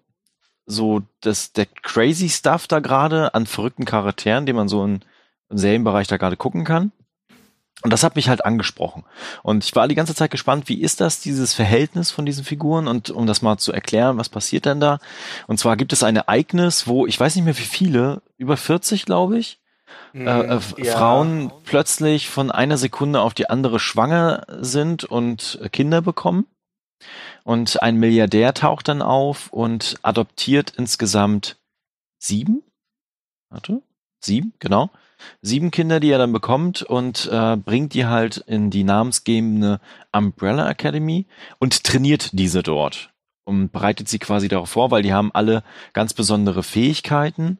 so das der crazy Stuff da gerade an verrückten Charakteren, den man so in, im Serienbereich da gerade gucken kann. Und das hat mich halt angesprochen. Und ich war die ganze Zeit gespannt, wie ist das, dieses Verhältnis von diesen Figuren? Und um das mal zu erklären, was passiert denn da? Und zwar gibt es ein Ereignis, wo, ich weiß nicht mehr wie viele, über 40, glaube ich, äh, äh, Ja. Frauen plötzlich von einer Sekunde auf die andere schwanger sind und äh, Kinder bekommen. Und ein Milliardär taucht dann auf und adoptiert insgesamt sieben? Warte, sieben, genau. Sieben Kinder, die er dann bekommt und äh, bringt die halt in die namensgebende Umbrella Academy und trainiert diese dort. und bereitet sie quasi darauf vor, weil die haben alle ganz besondere Fähigkeiten.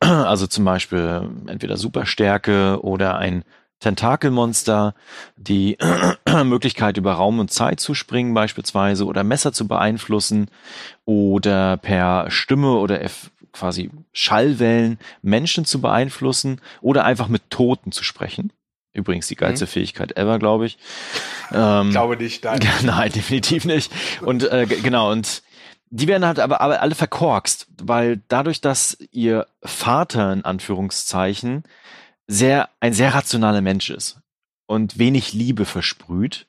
Also zum Beispiel entweder Superstärke oder ein Tentakelmonster, die Möglichkeit über Raum und Zeit zu springen beispielsweise oder Messer zu beeinflussen oder per Stimme oder quasi Schallwellen Menschen zu beeinflussen oder einfach mit Toten zu sprechen. Übrigens die geilste mhm. Fähigkeit ever, glaube ich. Ähm, glaube nicht, nein. nein, definitiv nicht. Und äh, genau, und die werden halt aber, aber alle verkorkst, weil dadurch, dass ihr Vater in Anführungszeichen sehr, ein sehr rationaler Mensch ist und wenig Liebe versprüht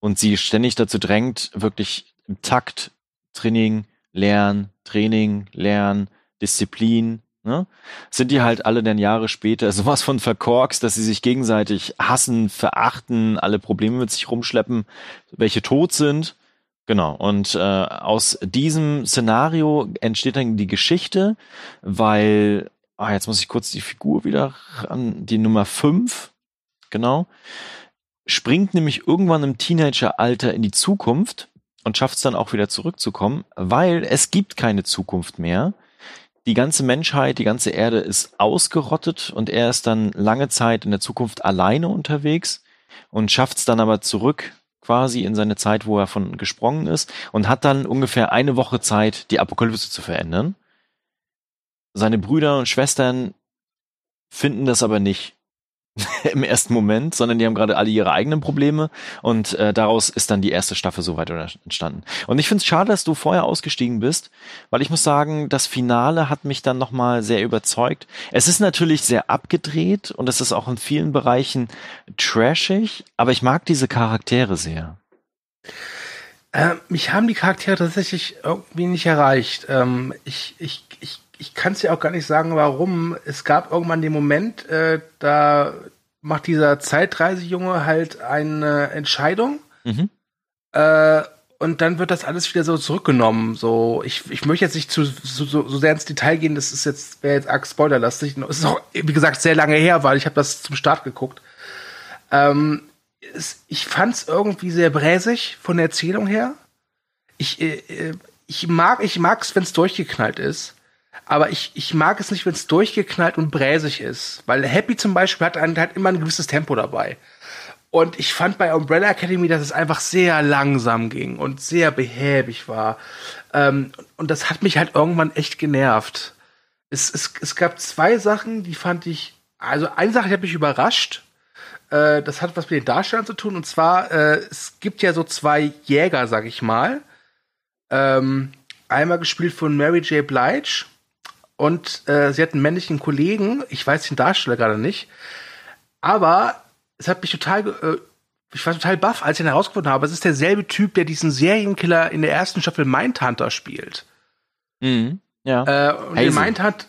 und sie ständig dazu drängt, wirklich im Takt Training, Lernen, Training, Lernen, Disziplin, ne? sind die halt alle dann Jahre später sowas von verkorkst, dass sie sich gegenseitig hassen, verachten, alle Probleme mit sich rumschleppen, welche tot sind. Genau. Und äh, aus diesem Szenario entsteht dann die Geschichte, weil ah, jetzt muss ich kurz die Figur wieder an, die Nummer 5, genau, springt nämlich irgendwann im Teenageralter in die Zukunft und schafft es dann auch wieder zurückzukommen, weil es gibt keine Zukunft mehr. Die ganze Menschheit, die ganze Erde ist ausgerottet und er ist dann lange Zeit in der Zukunft alleine unterwegs und schafft es dann aber zurück quasi in seine Zeit, wo er von gesprungen ist und hat dann ungefähr eine Woche Zeit, die Apokalypse zu verändern. Seine Brüder und Schwestern finden das aber nicht im ersten Moment, sondern die haben gerade alle ihre eigenen Probleme und äh, daraus ist dann die erste Staffel so weit entstanden. Und ich finde es schade, dass du vorher ausgestiegen bist, weil ich muss sagen, das Finale hat mich dann nochmal sehr überzeugt. Es ist natürlich sehr abgedreht und es ist auch in vielen Bereichen trashig, aber ich mag diese Charaktere sehr. Äh, mich haben die Charaktere tatsächlich irgendwie nicht erreicht. Ähm, ich, ich, ich ich kann es ja auch gar nicht sagen, warum. Es gab irgendwann den Moment, äh, da macht dieser Zeitreisejunge halt eine Entscheidung. Mhm. Äh, und dann wird das alles wieder so zurückgenommen. So, ich, ich möchte jetzt nicht zu so, so sehr ins Detail gehen, das ist jetzt, wäre jetzt arg spoilerlastig. Es ist auch, wie gesagt, sehr lange her, weil ich habe das zum Start geguckt. Ähm, es, ich fand es irgendwie sehr bräsig von der Erzählung her. Ich, äh, äh ich mag ich mag's, wenn es durchgeknallt ist aber ich, ich mag es nicht, wenn es durchgeknallt und bräsig ist. Weil Happy zum Beispiel hat, ein, hat immer ein gewisses Tempo dabei. Und ich fand bei Umbrella Academy, dass es einfach sehr langsam ging und sehr behäbig war. Ähm, und das hat mich halt irgendwann echt genervt. Es, es, es gab zwei Sachen, die fand ich, also eine Sache, die hat mich überrascht. Äh, das hat was mit den Darstellern zu tun. Und zwar, äh, es gibt ja so zwei Jäger, sag ich mal. Ähm, einmal gespielt von Mary J. Blige und äh, sie hat einen männlichen Kollegen, ich weiß den Darsteller gerade nicht, aber es hat mich total, äh, ich war total baff, als ich ihn herausgefunden habe, es ist derselbe Typ, der diesen Serienkiller in der ersten Staffel Mindhunter spielt. Mhm, ja. Äh, und Hazel. in Mindhunter,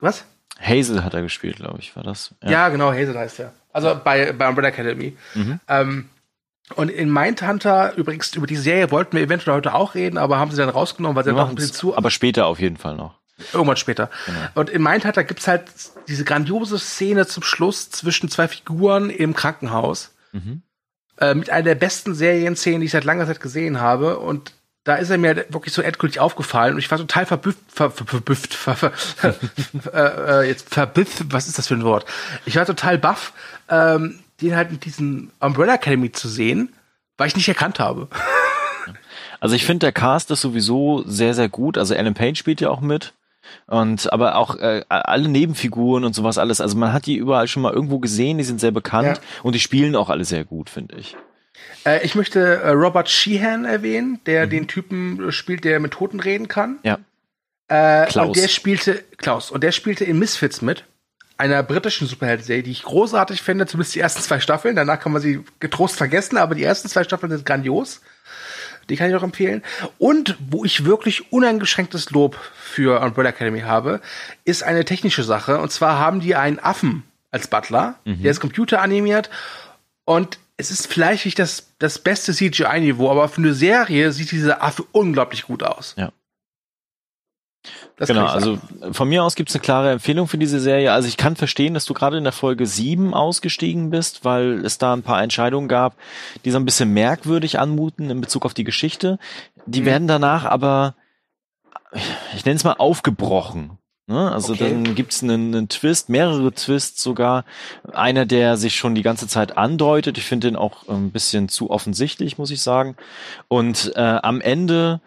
was? Hazel hat er gespielt, glaube ich, war das. Ja. ja, genau, Hazel heißt er. Also bei, bei Umbrella Academy. Mhm. Ähm, und in Mindhunter, übrigens über die Serie wollten wir eventuell heute auch reden, aber haben sie dann rausgenommen, weil sie noch ein bisschen zu. Aber später auf jeden Fall noch. Irgendwann später. Genau. Und in Mindhunter gibt's halt diese grandiose Szene zum Schluss zwischen zwei Figuren im Krankenhaus. Mhm. Äh, mit einer der besten Serienszenen, die ich seit langer Zeit gesehen habe. Und da ist er mir wirklich so endgültig aufgefallen und ich war total verbüfft, ver, ver, verbüfft, ver, ver, äh, äh, jetzt verbüfft, was ist das für ein Wort? Ich war total baff, ähm, den halt in diesem Umbrella Academy zu sehen, weil ich nicht erkannt habe. Also ich finde, der Cast ist sowieso sehr, sehr gut. Also Alan Page spielt ja auch mit. Und aber auch äh, alle Nebenfiguren und sowas alles. Also man hat die überall schon mal irgendwo gesehen, die sind sehr bekannt ja. und die spielen auch alle sehr gut, finde ich. Äh, ich möchte äh, Robert Sheehan erwähnen, der mhm. den Typen spielt, der mit Toten reden kann. Ja. Äh, Klaus. Und der spielte, Klaus, und der spielte in Misfits mit, einer britischen Superhelden-Serie, die ich großartig finde, zumindest die ersten zwei Staffeln. Danach kann man sie getrost vergessen, aber die ersten zwei Staffeln sind grandios. Die kann ich auch empfehlen. Und wo ich wirklich uneingeschränktes Lob für Umbrella Academy habe, ist eine technische Sache. Und zwar haben die einen Affen als Butler, mhm. der ist computeranimiert. Und es ist vielleicht nicht das, das beste CGI-Niveau, aber für eine Serie sieht dieser Affe unglaublich gut aus. Ja. Das genau, also sagen. von mir aus gibt's eine klare Empfehlung für diese Serie. Also ich kann verstehen, dass du gerade in der Folge 7 ausgestiegen bist, weil es da ein paar Entscheidungen gab, die so ein bisschen merkwürdig anmuten in Bezug auf die Geschichte. Die Mhm. werden danach aber, ich nenne es mal, aufgebrochen. Ne? Also Okay. dann gibt's einen, einen Twist, mehrere Twists sogar. Einer, der sich schon die ganze Zeit andeutet. Ich finde den auch ein bisschen zu offensichtlich, muss ich sagen. Und äh, am Ende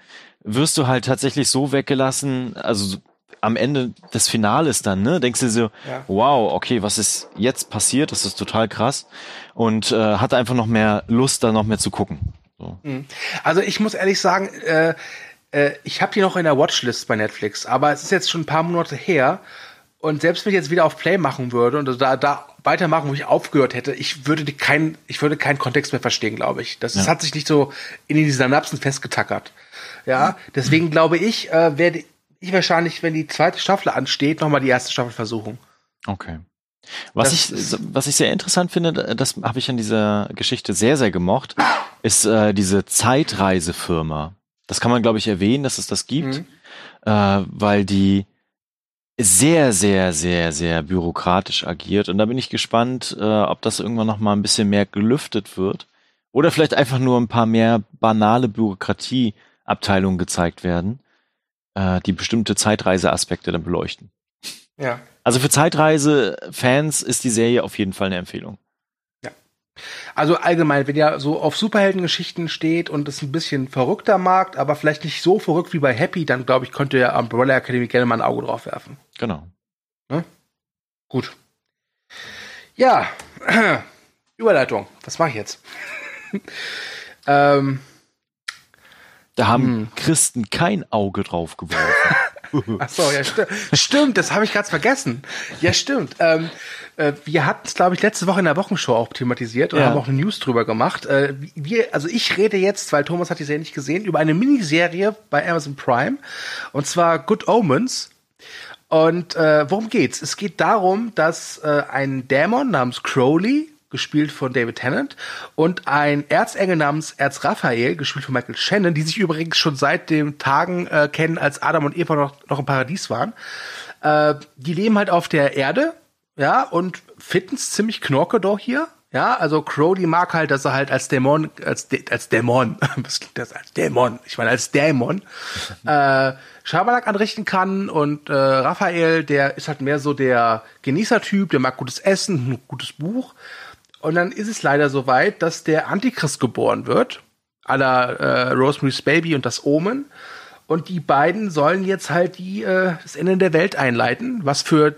wirst du halt tatsächlich so weggelassen, also so am Ende des Finales dann, ne, denkst du so, Ja. wow, okay, was ist jetzt passiert? Das ist total krass. Und äh, hatte einfach noch mehr Lust, da noch mehr zu gucken. So. Also ich muss ehrlich sagen, äh, äh, ich habe die noch in der Watchlist bei Netflix, aber es ist jetzt schon ein paar Monate her. Und selbst wenn ich jetzt wieder auf Play machen würde und da, da weitermachen, wo ich aufgehört hätte, ich würde keinen, ich würde keinen Kontext mehr verstehen, glaube ich. Das, das Ja. hat sich nicht so in die Synapsen festgetackert. Ja, deswegen glaube ich, äh, werde ich wahrscheinlich, wenn die zweite Staffel ansteht, nochmal die erste Staffel versuchen. Okay. Was Das ich, was ich sehr interessant finde, das habe ich an dieser Geschichte sehr, sehr gemocht, ist äh, diese Zeitreisefirma. Das kann man, glaube ich, erwähnen, dass es das gibt, Mhm. äh, weil die sehr, sehr, sehr, sehr bürokratisch agiert. Und da bin ich gespannt, äh, ob das irgendwann noch mal ein bisschen mehr gelüftet wird. Oder vielleicht einfach nur ein paar mehr banale Bürokratieabteilungen gezeigt werden, äh, die bestimmte Zeitreiseaspekte dann beleuchten. Ja. Also für Zeitreise-Fans ist die Serie auf jeden Fall eine Empfehlung. Also allgemein, wenn ihr so auf Superheldengeschichten steht und es ein bisschen verrückter mag, aber vielleicht nicht so verrückt wie bei Happy, dann glaube ich, könnt ihr Umbrella Academy gerne mal ein Auge drauf werfen. Genau. Gut. Ja, Überleitung. Was mache ich jetzt? ähm, Da haben Hm. Christen kein Auge drauf geworfen. ach so, ja, sti stimmt, das habe ich ganz vergessen. Ja, stimmt. Ähm, äh, wir hatten es, glaube ich, letzte Woche in der Wochenshow auch thematisiert und Ja. haben auch eine News drüber gemacht. Äh, wir, also ich rede jetzt, weil Thomas hat die Serie nicht gesehen, über eine Miniserie bei Amazon Prime und zwar Good Omens. Und äh, worum geht's? Es geht darum, dass äh, ein Dämon namens Crowley, gespielt von David Tennant, und ein Erzengel namens Erzraphael, gespielt von Michael Shannon, die sich übrigens schon seit den Tagen äh, kennen, als Adam und Eva noch, noch im Paradies waren. Äh, die leben halt auf der Erde, ja, und fitten's ziemlich knorke doch hier. Ja, also Crowley mag halt, dass er halt als Dämon, als, als Dämon, was klingt das als Dämon? Ich meine als Dämon, äh, Schabernack anrichten kann und äh, Raphael, der ist halt mehr so der Genießertyp, der mag gutes Essen, ein gutes Buch. Und dann ist es leider so weit, dass der Antichrist geboren wird, à la äh, Rosemary's Baby und das Omen. Und die beiden sollen jetzt halt die, äh, das Ende der Welt einleiten, was für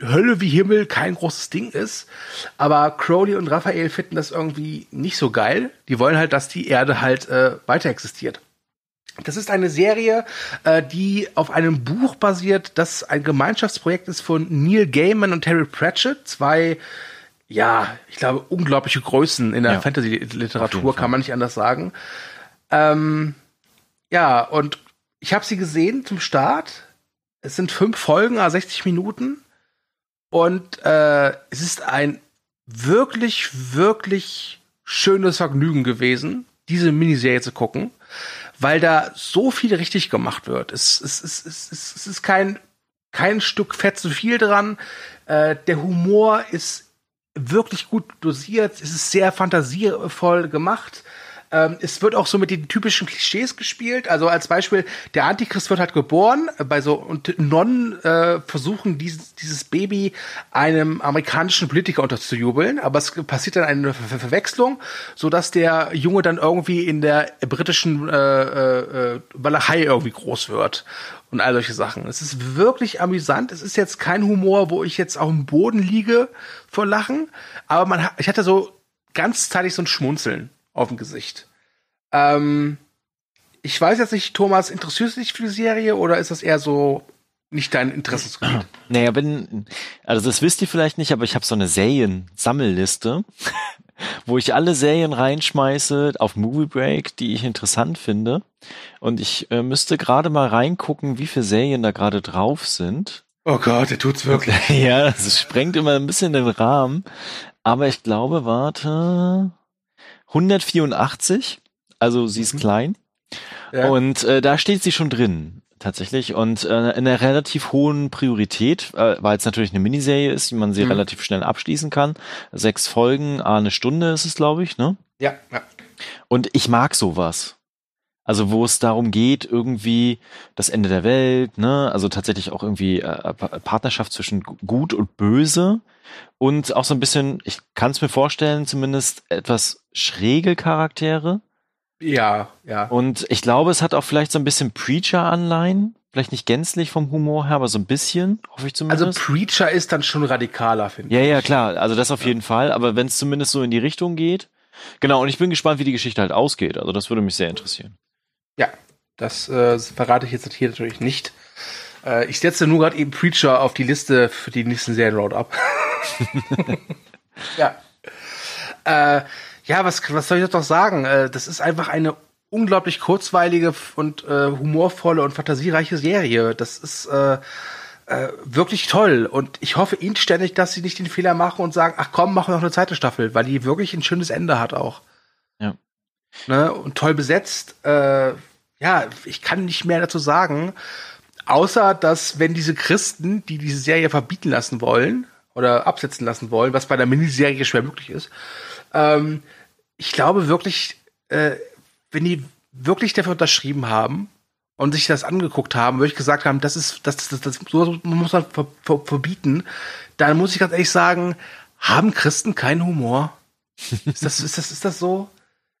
Hölle wie Himmel kein großes Ding ist. Aber Crowley und Raphael finden das irgendwie nicht so geil. Die wollen halt, dass die Erde halt äh, weiter existiert. Das ist eine Serie, äh, die auf einem Buch basiert, das ein Gemeinschaftsprojekt ist von Neil Gaiman und Terry Pratchett, zwei ja, ich glaube, unglaubliche Größen in der Ja. Fantasy-Literatur, kann man nicht anders sagen. Ähm, ja, und ich habe sie gesehen zum Start. Es sind fünf Folgen, also 60 Minuten. Und äh, es ist ein wirklich, wirklich schönes Vergnügen gewesen, diese Miniserie zu gucken, weil da so viel richtig gemacht wird. Es, es, es, es, es, es ist kein, kein Stück Fett zu viel dran. Äh, der Humor ist wirklich gut dosiert. Es ist sehr fantasievoll gemacht. Ähm, es wird auch so mit den typischen Klischees gespielt. Also als Beispiel, der Antichrist wird halt geboren bei so und Nonnen äh, versuchen dieses, dieses Baby einem amerikanischen Politiker unterzujubeln, aber es passiert dann eine Ver Ver Verwechslung, so dass der Junge dann irgendwie in der britischen äh, äh, Walachei irgendwie groß wird und all solche Sachen. Es ist wirklich amüsant. Es ist jetzt kein Humor, wo ich jetzt auf dem Boden liege vor Lachen, aber man ich hatte so ganzzeitig so ein Schmunzeln auf dem Gesicht. Ähm, ich weiß jetzt nicht, Thomas, interessierst du dich für die Serie oder ist das eher so nicht dein Interessensgebiet? Naja, wenn, also das wisst ihr vielleicht nicht, aber ich habe so eine Serien-Sammelliste, wo ich alle Serien reinschmeiße auf Movie Break, die ich interessant finde. Und ich äh, müsste gerade mal reingucken, wie viele Serien da gerade drauf sind. Oh Gott, der tut's wirklich. ja, es sprengt immer ein bisschen den Rahmen. Aber ich glaube, warte, 184. Also sie ist Mhm. klein. Ja. Und äh, da steht sie schon drin. tatsächlich. Und äh, in einer relativ hohen Priorität, äh, weil es natürlich eine Miniserie ist, die man sie mhm. relativ schnell abschließen kann. Sechs Folgen, ah, eine Stunde ist es, glaube ich, ne? Ja, ja. Und ich mag sowas. Also wo es darum geht, irgendwie das Ende der Welt, ne, also tatsächlich auch irgendwie äh, Partnerschaft zwischen Gut und Böse und auch so ein bisschen, ich kann es mir vorstellen, zumindest etwas schräge Charaktere. Ja, ja. Und ich glaube, es hat auch vielleicht so ein bisschen Preacher-Anleihen. Vielleicht nicht gänzlich vom Humor her, aber so ein bisschen, hoffe ich zumindest. Also Preacher ist dann schon radikaler, finde ich. Ja, ja, klar. Also das auf ja. jeden Fall. Aber wenn es zumindest so in die Richtung geht. Genau, und ich bin gespannt, wie die Geschichte halt ausgeht. Also das würde mich sehr interessieren. Ja, das äh, verrate ich jetzt hier natürlich nicht. Äh, ich setze nur gerade eben Preacher auf die Liste für die nächsten Serien ab. ja. Äh, ja, was, was soll ich doch sagen? Äh, das ist einfach eine unglaublich kurzweilige und äh, humorvolle und fantasiereiche Serie. Das ist äh, äh, wirklich toll. Und ich hoffe inständig, dass sie nicht den Fehler machen und sagen, ach komm, machen wir noch eine zweite Staffel, weil die wirklich ein schönes Ende hat auch. Ne? Und toll besetzt. Äh, ja, ich kann nicht mehr dazu sagen. Außer, dass wenn diese Christen, die diese Serie verbieten lassen wollen oder absetzen lassen wollen, was bei der Miniserie schwer möglich ist, ähm, ich glaube wirklich, äh, wenn die wirklich dafür unterschrieben haben und sich das angeguckt haben, würde ich gesagt haben, das ist, das, das, das, so muss man ver, ver, verbieten, dann muss ich ganz ehrlich sagen, haben Christen keinen Humor? ist das, ist das, ist das so?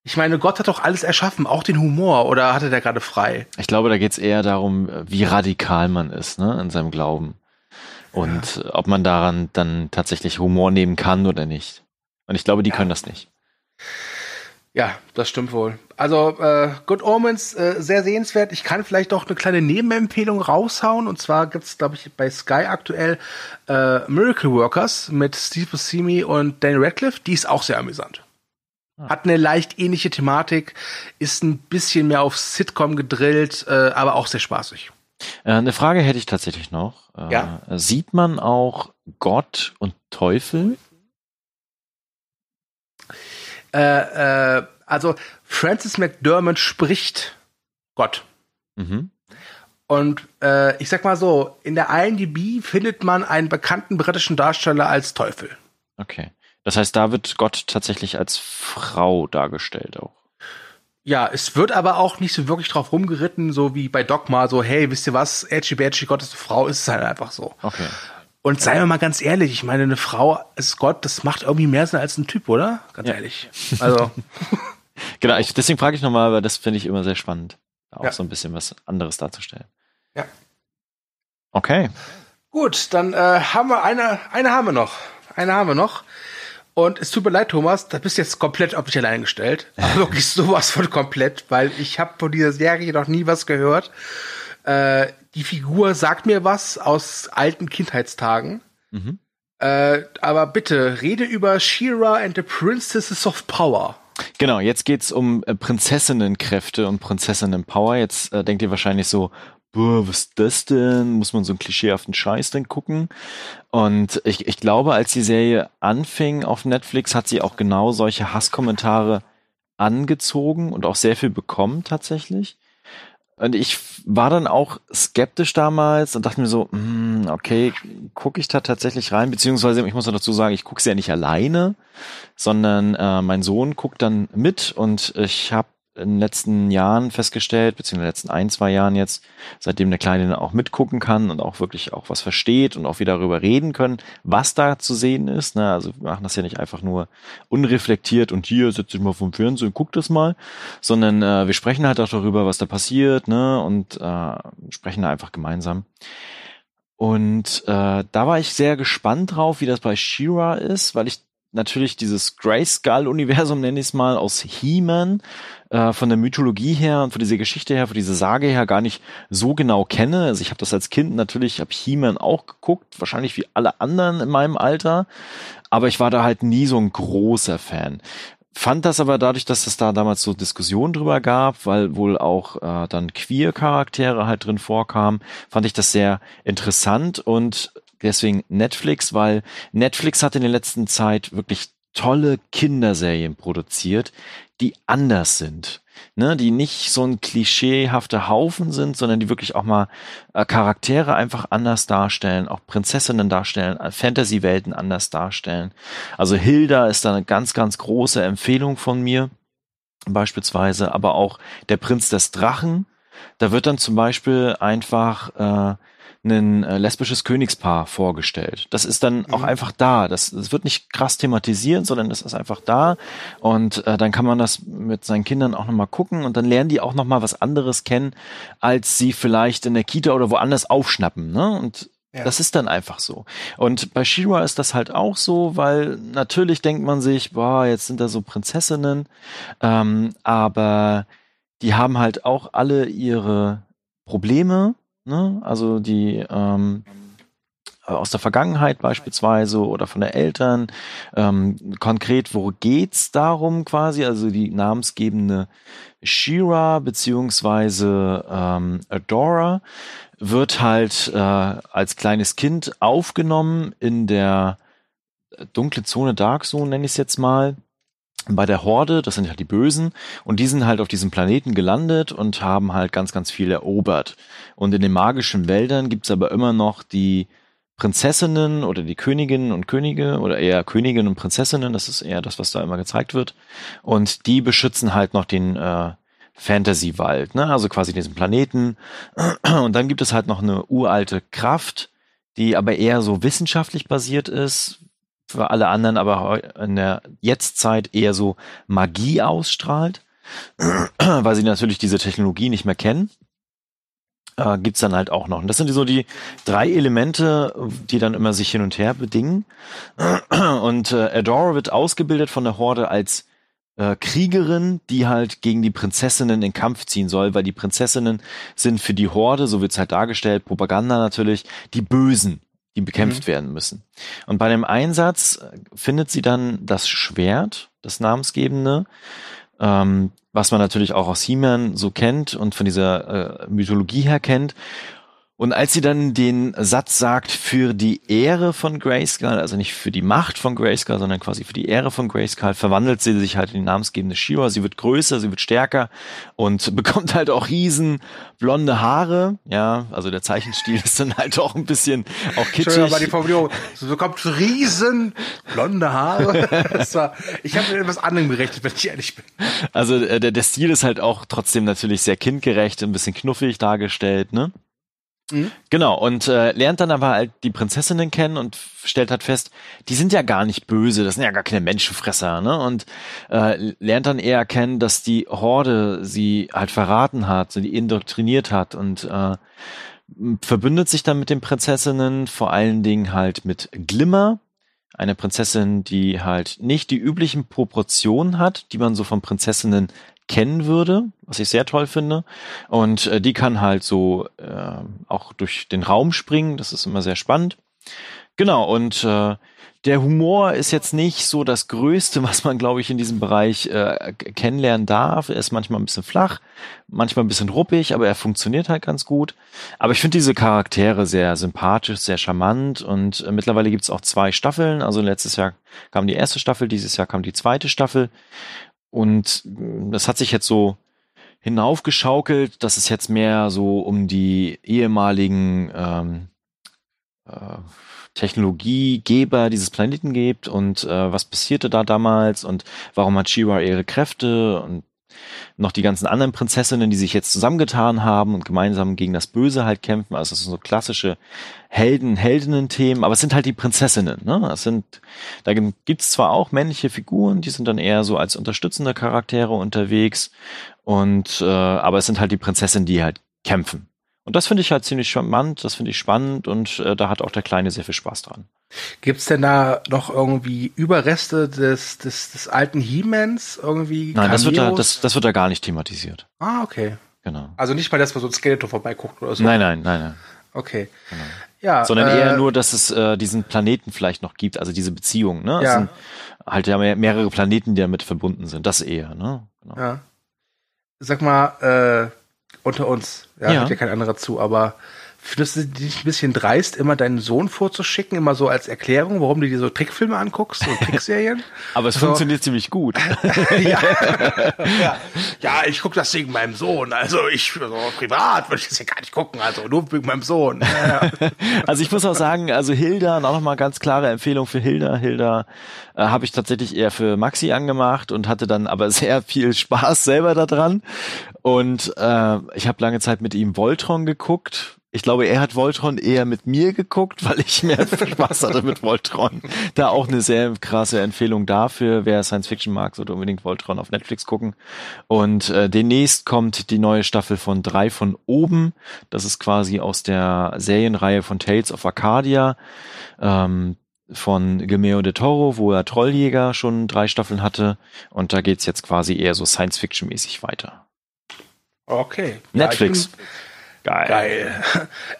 Ich meine, Gott hat doch alles erschaffen, auch den Humor, oder hatte der gerade frei? Ich glaube, da geht es eher darum, wie radikal man ist, ne, in seinem Glauben. Und ja. ob man daran dann tatsächlich Humor nehmen kann oder nicht. Und ich glaube, die ja. können das nicht. Ja, das stimmt wohl. Also äh, Good Omens, äh, sehr sehenswert. Ich kann vielleicht doch eine kleine Nebenempfehlung raushauen. Und zwar gibt's, glaube ich, bei Sky aktuell äh, Miracle Workers mit Steve Buscemi und Daniel Radcliffe. Die ist auch sehr amüsant. Ah. Hat eine leicht ähnliche Thematik, ist ein bisschen mehr auf Sitcom gedrillt, äh, aber auch sehr spaßig. Äh, eine Frage hätte ich tatsächlich noch. Äh, ja? Sieht man auch Gott und Teufel äh, äh, also Francis McDermott spricht Gott. Mhm. Und äh, ich sag mal so, in der IMDb findet man einen bekannten britischen Darsteller als Teufel. Okay. Das heißt, da wird Gott tatsächlich als Frau dargestellt auch. Ja, es wird aber auch nicht so wirklich drauf rumgeritten, so wie bei Dogma, so, hey, wisst ihr was, Edgy Badgy, Gott ist eine Frau, ist es halt einfach so. Okay. Und seien wir mal ganz ehrlich, ich meine, eine Frau ist Gott, das macht irgendwie mehr Sinn als ein Typ, oder? Ganz ja. ehrlich. Also. genau, ich, deswegen frage ich nochmal, weil das finde ich immer sehr spannend, auch ja. so ein bisschen was anderes darzustellen. Ja. Okay. Gut, dann äh, haben wir eine, eine haben wir noch. Eine haben wir noch. Und es tut mir leid, Thomas, da bist du jetzt komplett auf dich allein gestellt. Aber wirklich sowas von komplett, weil ich habe von dieser Serie noch nie was gehört. Äh, die Figur sagt mir was aus alten Kindheitstagen. Mhm. Äh, aber bitte, rede über She-Ra and the Princesses of Power. Genau, jetzt geht's um äh, Prinzessinnenkräfte und Prinzessinnenpower. Jetzt äh, denkt ihr wahrscheinlich so, boah, was ist das denn? Muss man so einen klischeehaften Scheiß denn gucken? Und ich, ich glaube, als die Serie anfing auf Netflix, hat sie auch genau solche Hasskommentare angezogen und auch sehr viel bekommen tatsächlich. Und ich war dann auch skeptisch damals und dachte mir so, hm, okay, gucke ich da tatsächlich rein? Beziehungsweise, ich muss noch dazu sagen, ich gucke sie ja nicht alleine, sondern äh, mein Sohn guckt dann mit und ich habe in den letzten Jahren festgestellt, beziehungsweise in den letzten ein, zwei Jahren jetzt, seitdem der Kleine auch mitgucken kann und auch wirklich auch was versteht und auch wieder darüber reden können, was da zu sehen ist. Ne? Also wir machen das ja nicht einfach nur unreflektiert und hier setz dich mal vom Fernsehen und guck das mal, sondern äh, wir sprechen halt auch darüber, was da passiert ne? und äh, sprechen da einfach gemeinsam. Und äh, da war ich sehr gespannt drauf, wie das bei Shira ist, weil ich natürlich dieses Grayskull-Universum, nenne ich es mal, aus He-Man äh, von der Mythologie her und von dieser Geschichte her, von dieser Sage her gar nicht so genau kenne. Also ich habe das als Kind natürlich, habe He-Man auch geguckt, wahrscheinlich wie alle anderen in meinem Alter, aber ich war da halt nie so ein großer Fan. Fand das aber dadurch, dass es da damals so Diskussionen drüber gab, weil wohl auch äh, dann Queer-Charaktere halt drin vorkamen, fand ich das sehr interessant und deswegen Netflix, weil Netflix hat in der letzten Zeit wirklich tolle Kinderserien produziert, die anders sind. Ne, die nicht so ein klischeehafter Haufen sind, sondern die wirklich auch mal äh, Charaktere einfach anders darstellen, auch Prinzessinnen darstellen, äh, Fantasy-Welten anders darstellen. Also Hilda ist da eine ganz, ganz große Empfehlung von mir, beispielsweise, aber auch der Prinz des Drachen. Da wird dann zum Beispiel einfach äh, ein äh, lesbisches Königspaar vorgestellt. Das ist dann mhm. auch einfach da. Das, das wird nicht krass thematisiert, sondern das ist einfach da. Und äh, dann kann man das mit seinen Kindern auch nochmal gucken und dann lernen die auch nochmal was anderes kennen, als sie vielleicht in der Kita oder woanders aufschnappen. Ne? Und ja. Das ist dann einfach so. Und bei Shira ist das halt auch so, weil natürlich denkt man sich, boah, jetzt sind da so Prinzessinnen, ähm, aber die haben halt auch alle ihre Probleme Ne? Also die ähm, aus der Vergangenheit beispielsweise oder von den Eltern. Ähm, konkret, wo geht's darum quasi? Also die namensgebende Shira beziehungsweise ähm, Adora wird halt äh, als kleines Kind aufgenommen in der dunkle Zone, Dark Zone nenne ich es jetzt mal bei der Horde, das sind halt die Bösen, und die sind halt auf diesem Planeten gelandet und haben halt ganz, ganz viel erobert. Und in den magischen Wäldern gibt's aber immer noch die Prinzessinnen oder die Königinnen und Könige oder eher Königinnen und Prinzessinnen, das ist eher das, was da immer gezeigt wird. Und die beschützen halt noch den äh, Fantasy-Wald, ne? also quasi diesen Planeten. Und dann gibt es halt noch eine uralte Kraft, die aber eher so wissenschaftlich basiert ist, für alle anderen aber in der Jetztzeit eher so Magie ausstrahlt, weil sie natürlich diese Technologie nicht mehr kennen. Äh, gibt's dann halt auch noch. Und das sind so die drei Elemente, die dann immer sich hin und her bedingen. Und äh, Adora wird ausgebildet von der Horde als äh, Kriegerin, die halt gegen die Prinzessinnen in Kampf ziehen soll, weil die Prinzessinnen sind für die Horde, so wird's halt dargestellt, Propaganda natürlich, die Bösen die bekämpft mhm. werden müssen. Und bei dem Einsatz äh, findet sie dann das Schwert, das namensgebende, ähm, was man natürlich auch aus He-Man so kennt und von dieser äh, Mythologie her kennt. Und als sie dann den Satz sagt, für die Ehre von Grayskull, also nicht für die Macht von Grayskull, sondern quasi für die Ehre von Grayskull, verwandelt sie sich halt in die namensgebende Shira. Sie wird größer, sie wird stärker und bekommt halt auch riesen blonde Haare. Ja, also der Zeichenstil ist dann halt auch ein bisschen auch kitschig. Aber die Formulierung, sie bekommt riesen blonde Haare. War, ich habe mir etwas anderem gerechnet, wenn ich ehrlich bin. Also äh, der, der Stil ist halt auch trotzdem natürlich sehr kindgerecht, ein bisschen knuffig dargestellt, ne? Mhm. Genau, und äh, lernt dann aber halt die Prinzessinnen kennen und stellt halt fest, die sind ja gar nicht böse, das sind ja gar keine Menschenfresser, ne? Und äh, lernt dann eher kennen, dass die Horde sie halt verraten hat, sie indoktriniert hat und äh, verbündet sich dann mit den Prinzessinnen, vor allen Dingen halt mit Glimmer, eine Prinzessin, die halt nicht die üblichen Proportionen hat, die man so von Prinzessinnen kennen würde, was ich sehr toll finde. Und äh, die kann halt so äh, auch durch den Raum springen. Das ist immer sehr spannend. Genau, und äh, der Humor ist jetzt nicht so das Größte, was man, glaube ich, in diesem Bereich äh, kennenlernen darf. Er ist manchmal ein bisschen flach, manchmal ein bisschen ruppig, aber er funktioniert halt ganz gut. Aber ich finde diese Charaktere sehr sympathisch, sehr charmant und äh, mittlerweile gibt es auch zwei Staffeln. Also letztes Jahr kam die erste Staffel, dieses Jahr kam die zweite Staffel. Und das hat sich jetzt so hinaufgeschaukelt, dass es jetzt mehr so um die ehemaligen ähm, äh, Technologiegeber dieses Planeten geht und äh, was passierte da damals und warum hat Shira ihre Kräfte und noch die ganzen anderen Prinzessinnen, die sich jetzt zusammengetan haben und gemeinsam gegen das Böse halt kämpfen. Also das sind so klassische Helden, Heldinnen-Themen, aber es sind halt die Prinzessinnen. Ne? Es sind, da gibt's zwar auch männliche Figuren, die sind dann eher so als unterstützende Charaktere unterwegs, und äh, aber es sind halt die Prinzessinnen, die halt kämpfen. Und das finde ich halt ziemlich charmant, das finde ich spannend und äh, da hat auch der Kleine sehr viel Spaß dran. Gibt's denn da noch irgendwie Überreste des, des, des alten He-Mans irgendwie? Nein, das wird, da, das, das wird da gar nicht thematisiert. Ah, okay. Genau. Also nicht mal, dass man so ein Skeletor vorbeiguckt oder so. Nein, nein, nein, nein. Okay. Genau. Ja, Sondern äh, eher nur, dass es äh, diesen Planeten vielleicht noch gibt, also diese Beziehung, ne? Es ja. sind halt ja mehrere Planeten, die damit verbunden sind. Das eher, ne? Genau. Ja. Sag mal, äh, unter uns, ja, ja. hört ja kein anderer zu, aber Findest du dich ein bisschen dreist, immer deinen Sohn vorzuschicken, immer so als Erklärung, warum du dir so Trickfilme anguckst, so Trickserien? Aber es So. funktioniert ziemlich gut. ja. ja. ja, ich gucke das wegen meinem Sohn. Also ich, so privat würde ich das ja gar nicht gucken, also nur wegen meinem Sohn. Ja. Also ich muss auch sagen, also Hilda, auch nochmal ganz klare Empfehlung für Hilda. Hilda äh, habe ich tatsächlich eher für Maxi angemacht und hatte dann aber sehr viel Spaß selber daran. Und äh, ich habe lange Zeit mit ihm Voltron geguckt. Ich glaube, er hat Voltron eher mit mir geguckt, weil ich mehr Spaß hatte mit Voltron. Da auch eine sehr krasse Empfehlung dafür. Wer Science Fiction mag, sollte unbedingt Voltron auf Netflix gucken. Und äh, demnächst kommt die neue Staffel von drei von oben. Das ist quasi aus der Serienreihe von Tales of Arcadia ähm, von Guillermo de Toro, wo er Trolljäger schon drei Staffeln hatte. Und da geht's jetzt quasi eher so Science-Fiction-mäßig weiter. Okay. Ja, Netflix. ich bin- Geil.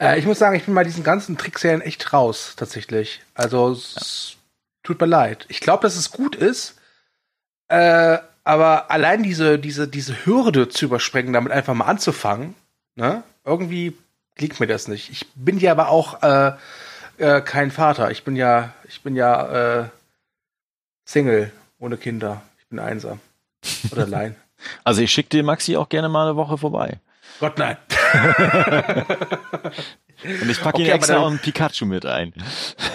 Äh, ich muss sagen, ich bin bei diesen ganzen Trickserien echt raus, tatsächlich. Also, es tut mir leid. Ich glaube, dass es gut ist, äh, aber allein diese, diese, diese Hürde zu überspringen, damit einfach mal anzufangen, ne? Irgendwie liegt mir das nicht. Ich bin ja aber auch äh, äh, kein Vater. Ich bin ja, ich bin ja äh, Single, ohne Kinder. Ich bin einsam. Oder allein. Also ich schicke dir Maxi auch gerne mal eine Woche vorbei. Gott, nein. Und ich packe Okay, aber extra dann- auch einen Pikachu mit ein.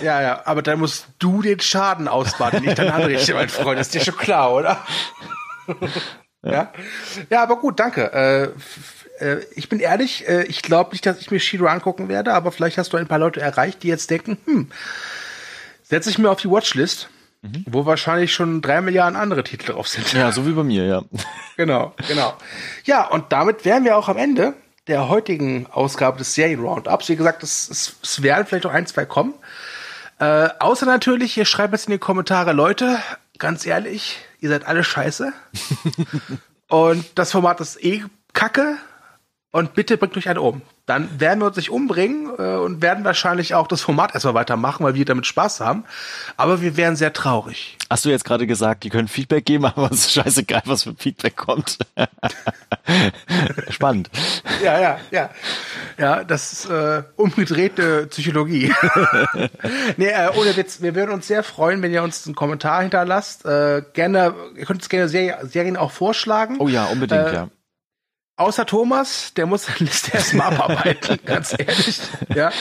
Ja, ja, aber dann musst du den Schaden ausbaden, nicht dein Anrichte, mein Freund. Das ist dir schon klar, oder? ja. Ja, aber gut, danke. Äh, äh, ich bin ehrlich, äh, ich glaube nicht, dass ich mir Shiro angucken werde, aber vielleicht hast du ein paar Leute erreicht, die jetzt denken, hm, setze ich mir auf die Watchlist, wo wahrscheinlich schon drei Milliarden andere Titel drauf sind. Ja, so wie bei mir, ja. Genau, genau. Ja, und damit wären wir auch am Ende der heutigen Ausgabe des Serien-Roundups. Wie gesagt, es, es, es werden vielleicht noch ein, zwei kommen. Äh, außer natürlich, ihr schreibt jetzt in die Kommentare, Leute, ganz ehrlich, ihr seid alle scheiße. und das Format ist eh kacke. Und bitte bringt euch einen um. Dann werden wir uns nicht umbringen äh, und werden wahrscheinlich auch das Format erstmal weitermachen, weil wir damit Spaß haben. Aber wir wären sehr traurig. Hast du jetzt gerade gesagt, die können Feedback geben, aber es ist scheißegal, was für Feedback kommt. Spannend. Ja, ja, ja. Ja, das ist äh, umgedrehte Psychologie. nee, äh, ohne Witz, wir würden uns sehr freuen, wenn ihr uns einen Kommentar hinterlasst. Äh, gerne, ihr könnt uns gerne Serie, Serien auch vorschlagen. Oh ja, unbedingt, Äh, ja. Außer Thomas, der muss seine Liste erstmal abarbeiten, ganz ehrlich. Ja.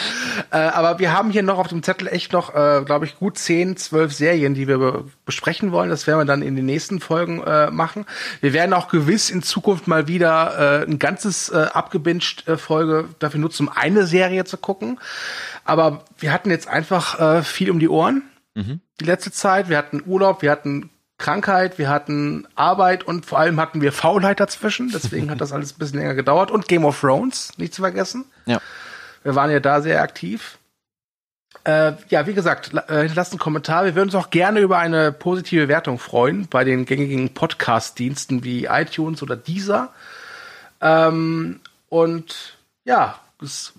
Äh, aber wir haben hier noch auf dem Zettel echt noch, äh, glaube ich, gut 10, 12 Serien, die wir be besprechen wollen. Das werden wir dann in den nächsten Folgen äh, machen. Wir werden auch gewiss in Zukunft mal wieder äh, ein ganzes äh, abgebinged äh, Folge dafür nutzen, um eine Serie zu gucken. Aber wir hatten jetzt einfach äh, viel um die Ohren die letzte Zeit. Wir hatten Urlaub, wir hatten Krankheit, wir hatten Arbeit und vor allem hatten wir Faulheit dazwischen. Deswegen hat das alles ein bisschen länger gedauert. Und Game of Thrones, nicht zu vergessen. Ja. Wir waren ja da sehr aktiv. Äh, ja, wie gesagt, äh, hinterlasst einen Kommentar. Wir würden uns auch gerne über eine positive Wertung freuen bei den gängigen Podcast-Diensten wie iTunes oder Deezer. Ähm, und ja, es,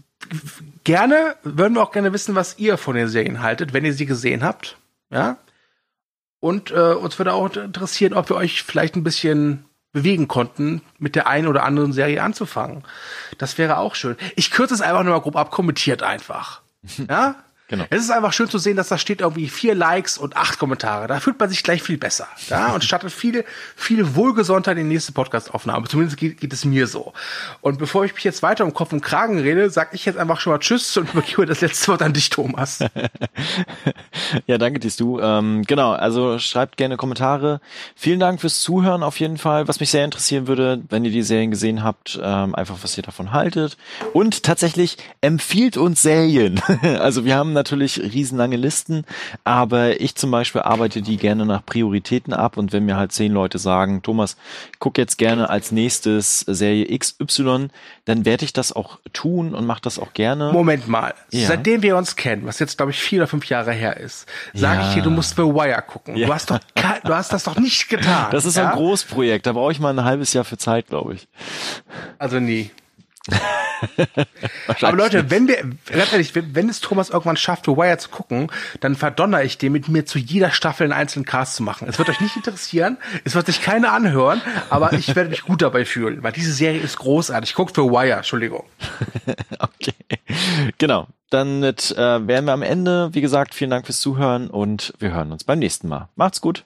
gerne würden wir auch gerne wissen, was ihr von den Serien haltet, wenn ihr sie gesehen habt. Ja. Und äh, uns würde auch interessieren, ob wir euch vielleicht ein bisschen bewegen konnten, mit der einen oder anderen Serie anzufangen. Das wäre auch schön. Ich kürze es einfach nur mal grob ab, kommentiert einfach. Ja? Genau. Es ist einfach schön zu sehen, dass da steht irgendwie vier Likes und acht Kommentare. Da fühlt man sich gleich viel besser. Ja? Und startet viel, viel wohlgesonnter in die nächste Podcast-Aufnahme. Zumindest geht, geht es mir so. Und bevor ich mich jetzt weiter um Kopf und Kragen rede, sag ich jetzt einfach schon mal Tschüss und übergebe das letzte Wort an dich, Thomas. Ja, danke dir, du. Ähm, genau, also schreibt gerne Kommentare. Vielen Dank fürs Zuhören auf jeden Fall. Was mich sehr interessieren würde, wenn ihr die Serien gesehen habt, ähm, einfach was ihr davon haltet. Und tatsächlich empfiehlt uns Serien. also wir haben natürlich riesenlange Listen, aber ich zum Beispiel arbeite die gerne nach Prioritäten ab und wenn mir halt zehn Leute sagen, Thomas, guck jetzt gerne als nächstes Serie XY, dann werde ich das auch tun und mache das auch gerne. Moment mal. Ja. Seitdem wir uns kennen, was jetzt, glaube ich, vier oder fünf Jahre her ist, sage Ja. ich dir, du musst The Wire gucken. Ja. Du, hast doch, du hast das doch nicht getan. Das ist ein Großprojekt, da brauche ich mal ein halbes Jahr für Zeit, glaube ich. Also nie. Aber Leute, wenn wir, ganz ehrlich, wenn, wenn es Thomas irgendwann schafft, The Wire zu gucken, dann verdonner ich den mit mir zu jeder Staffel einen einzelnen Cast zu machen. Es wird euch nicht interessieren, es wird sich keiner anhören, aber ich werde mich gut dabei fühlen, weil diese Serie ist großartig. Guckt The Wire, Entschuldigung. okay. Genau. Dann mit, äh, wären wir am Ende. Wie gesagt, vielen Dank fürs Zuhören und wir hören uns beim nächsten Mal. Macht's gut.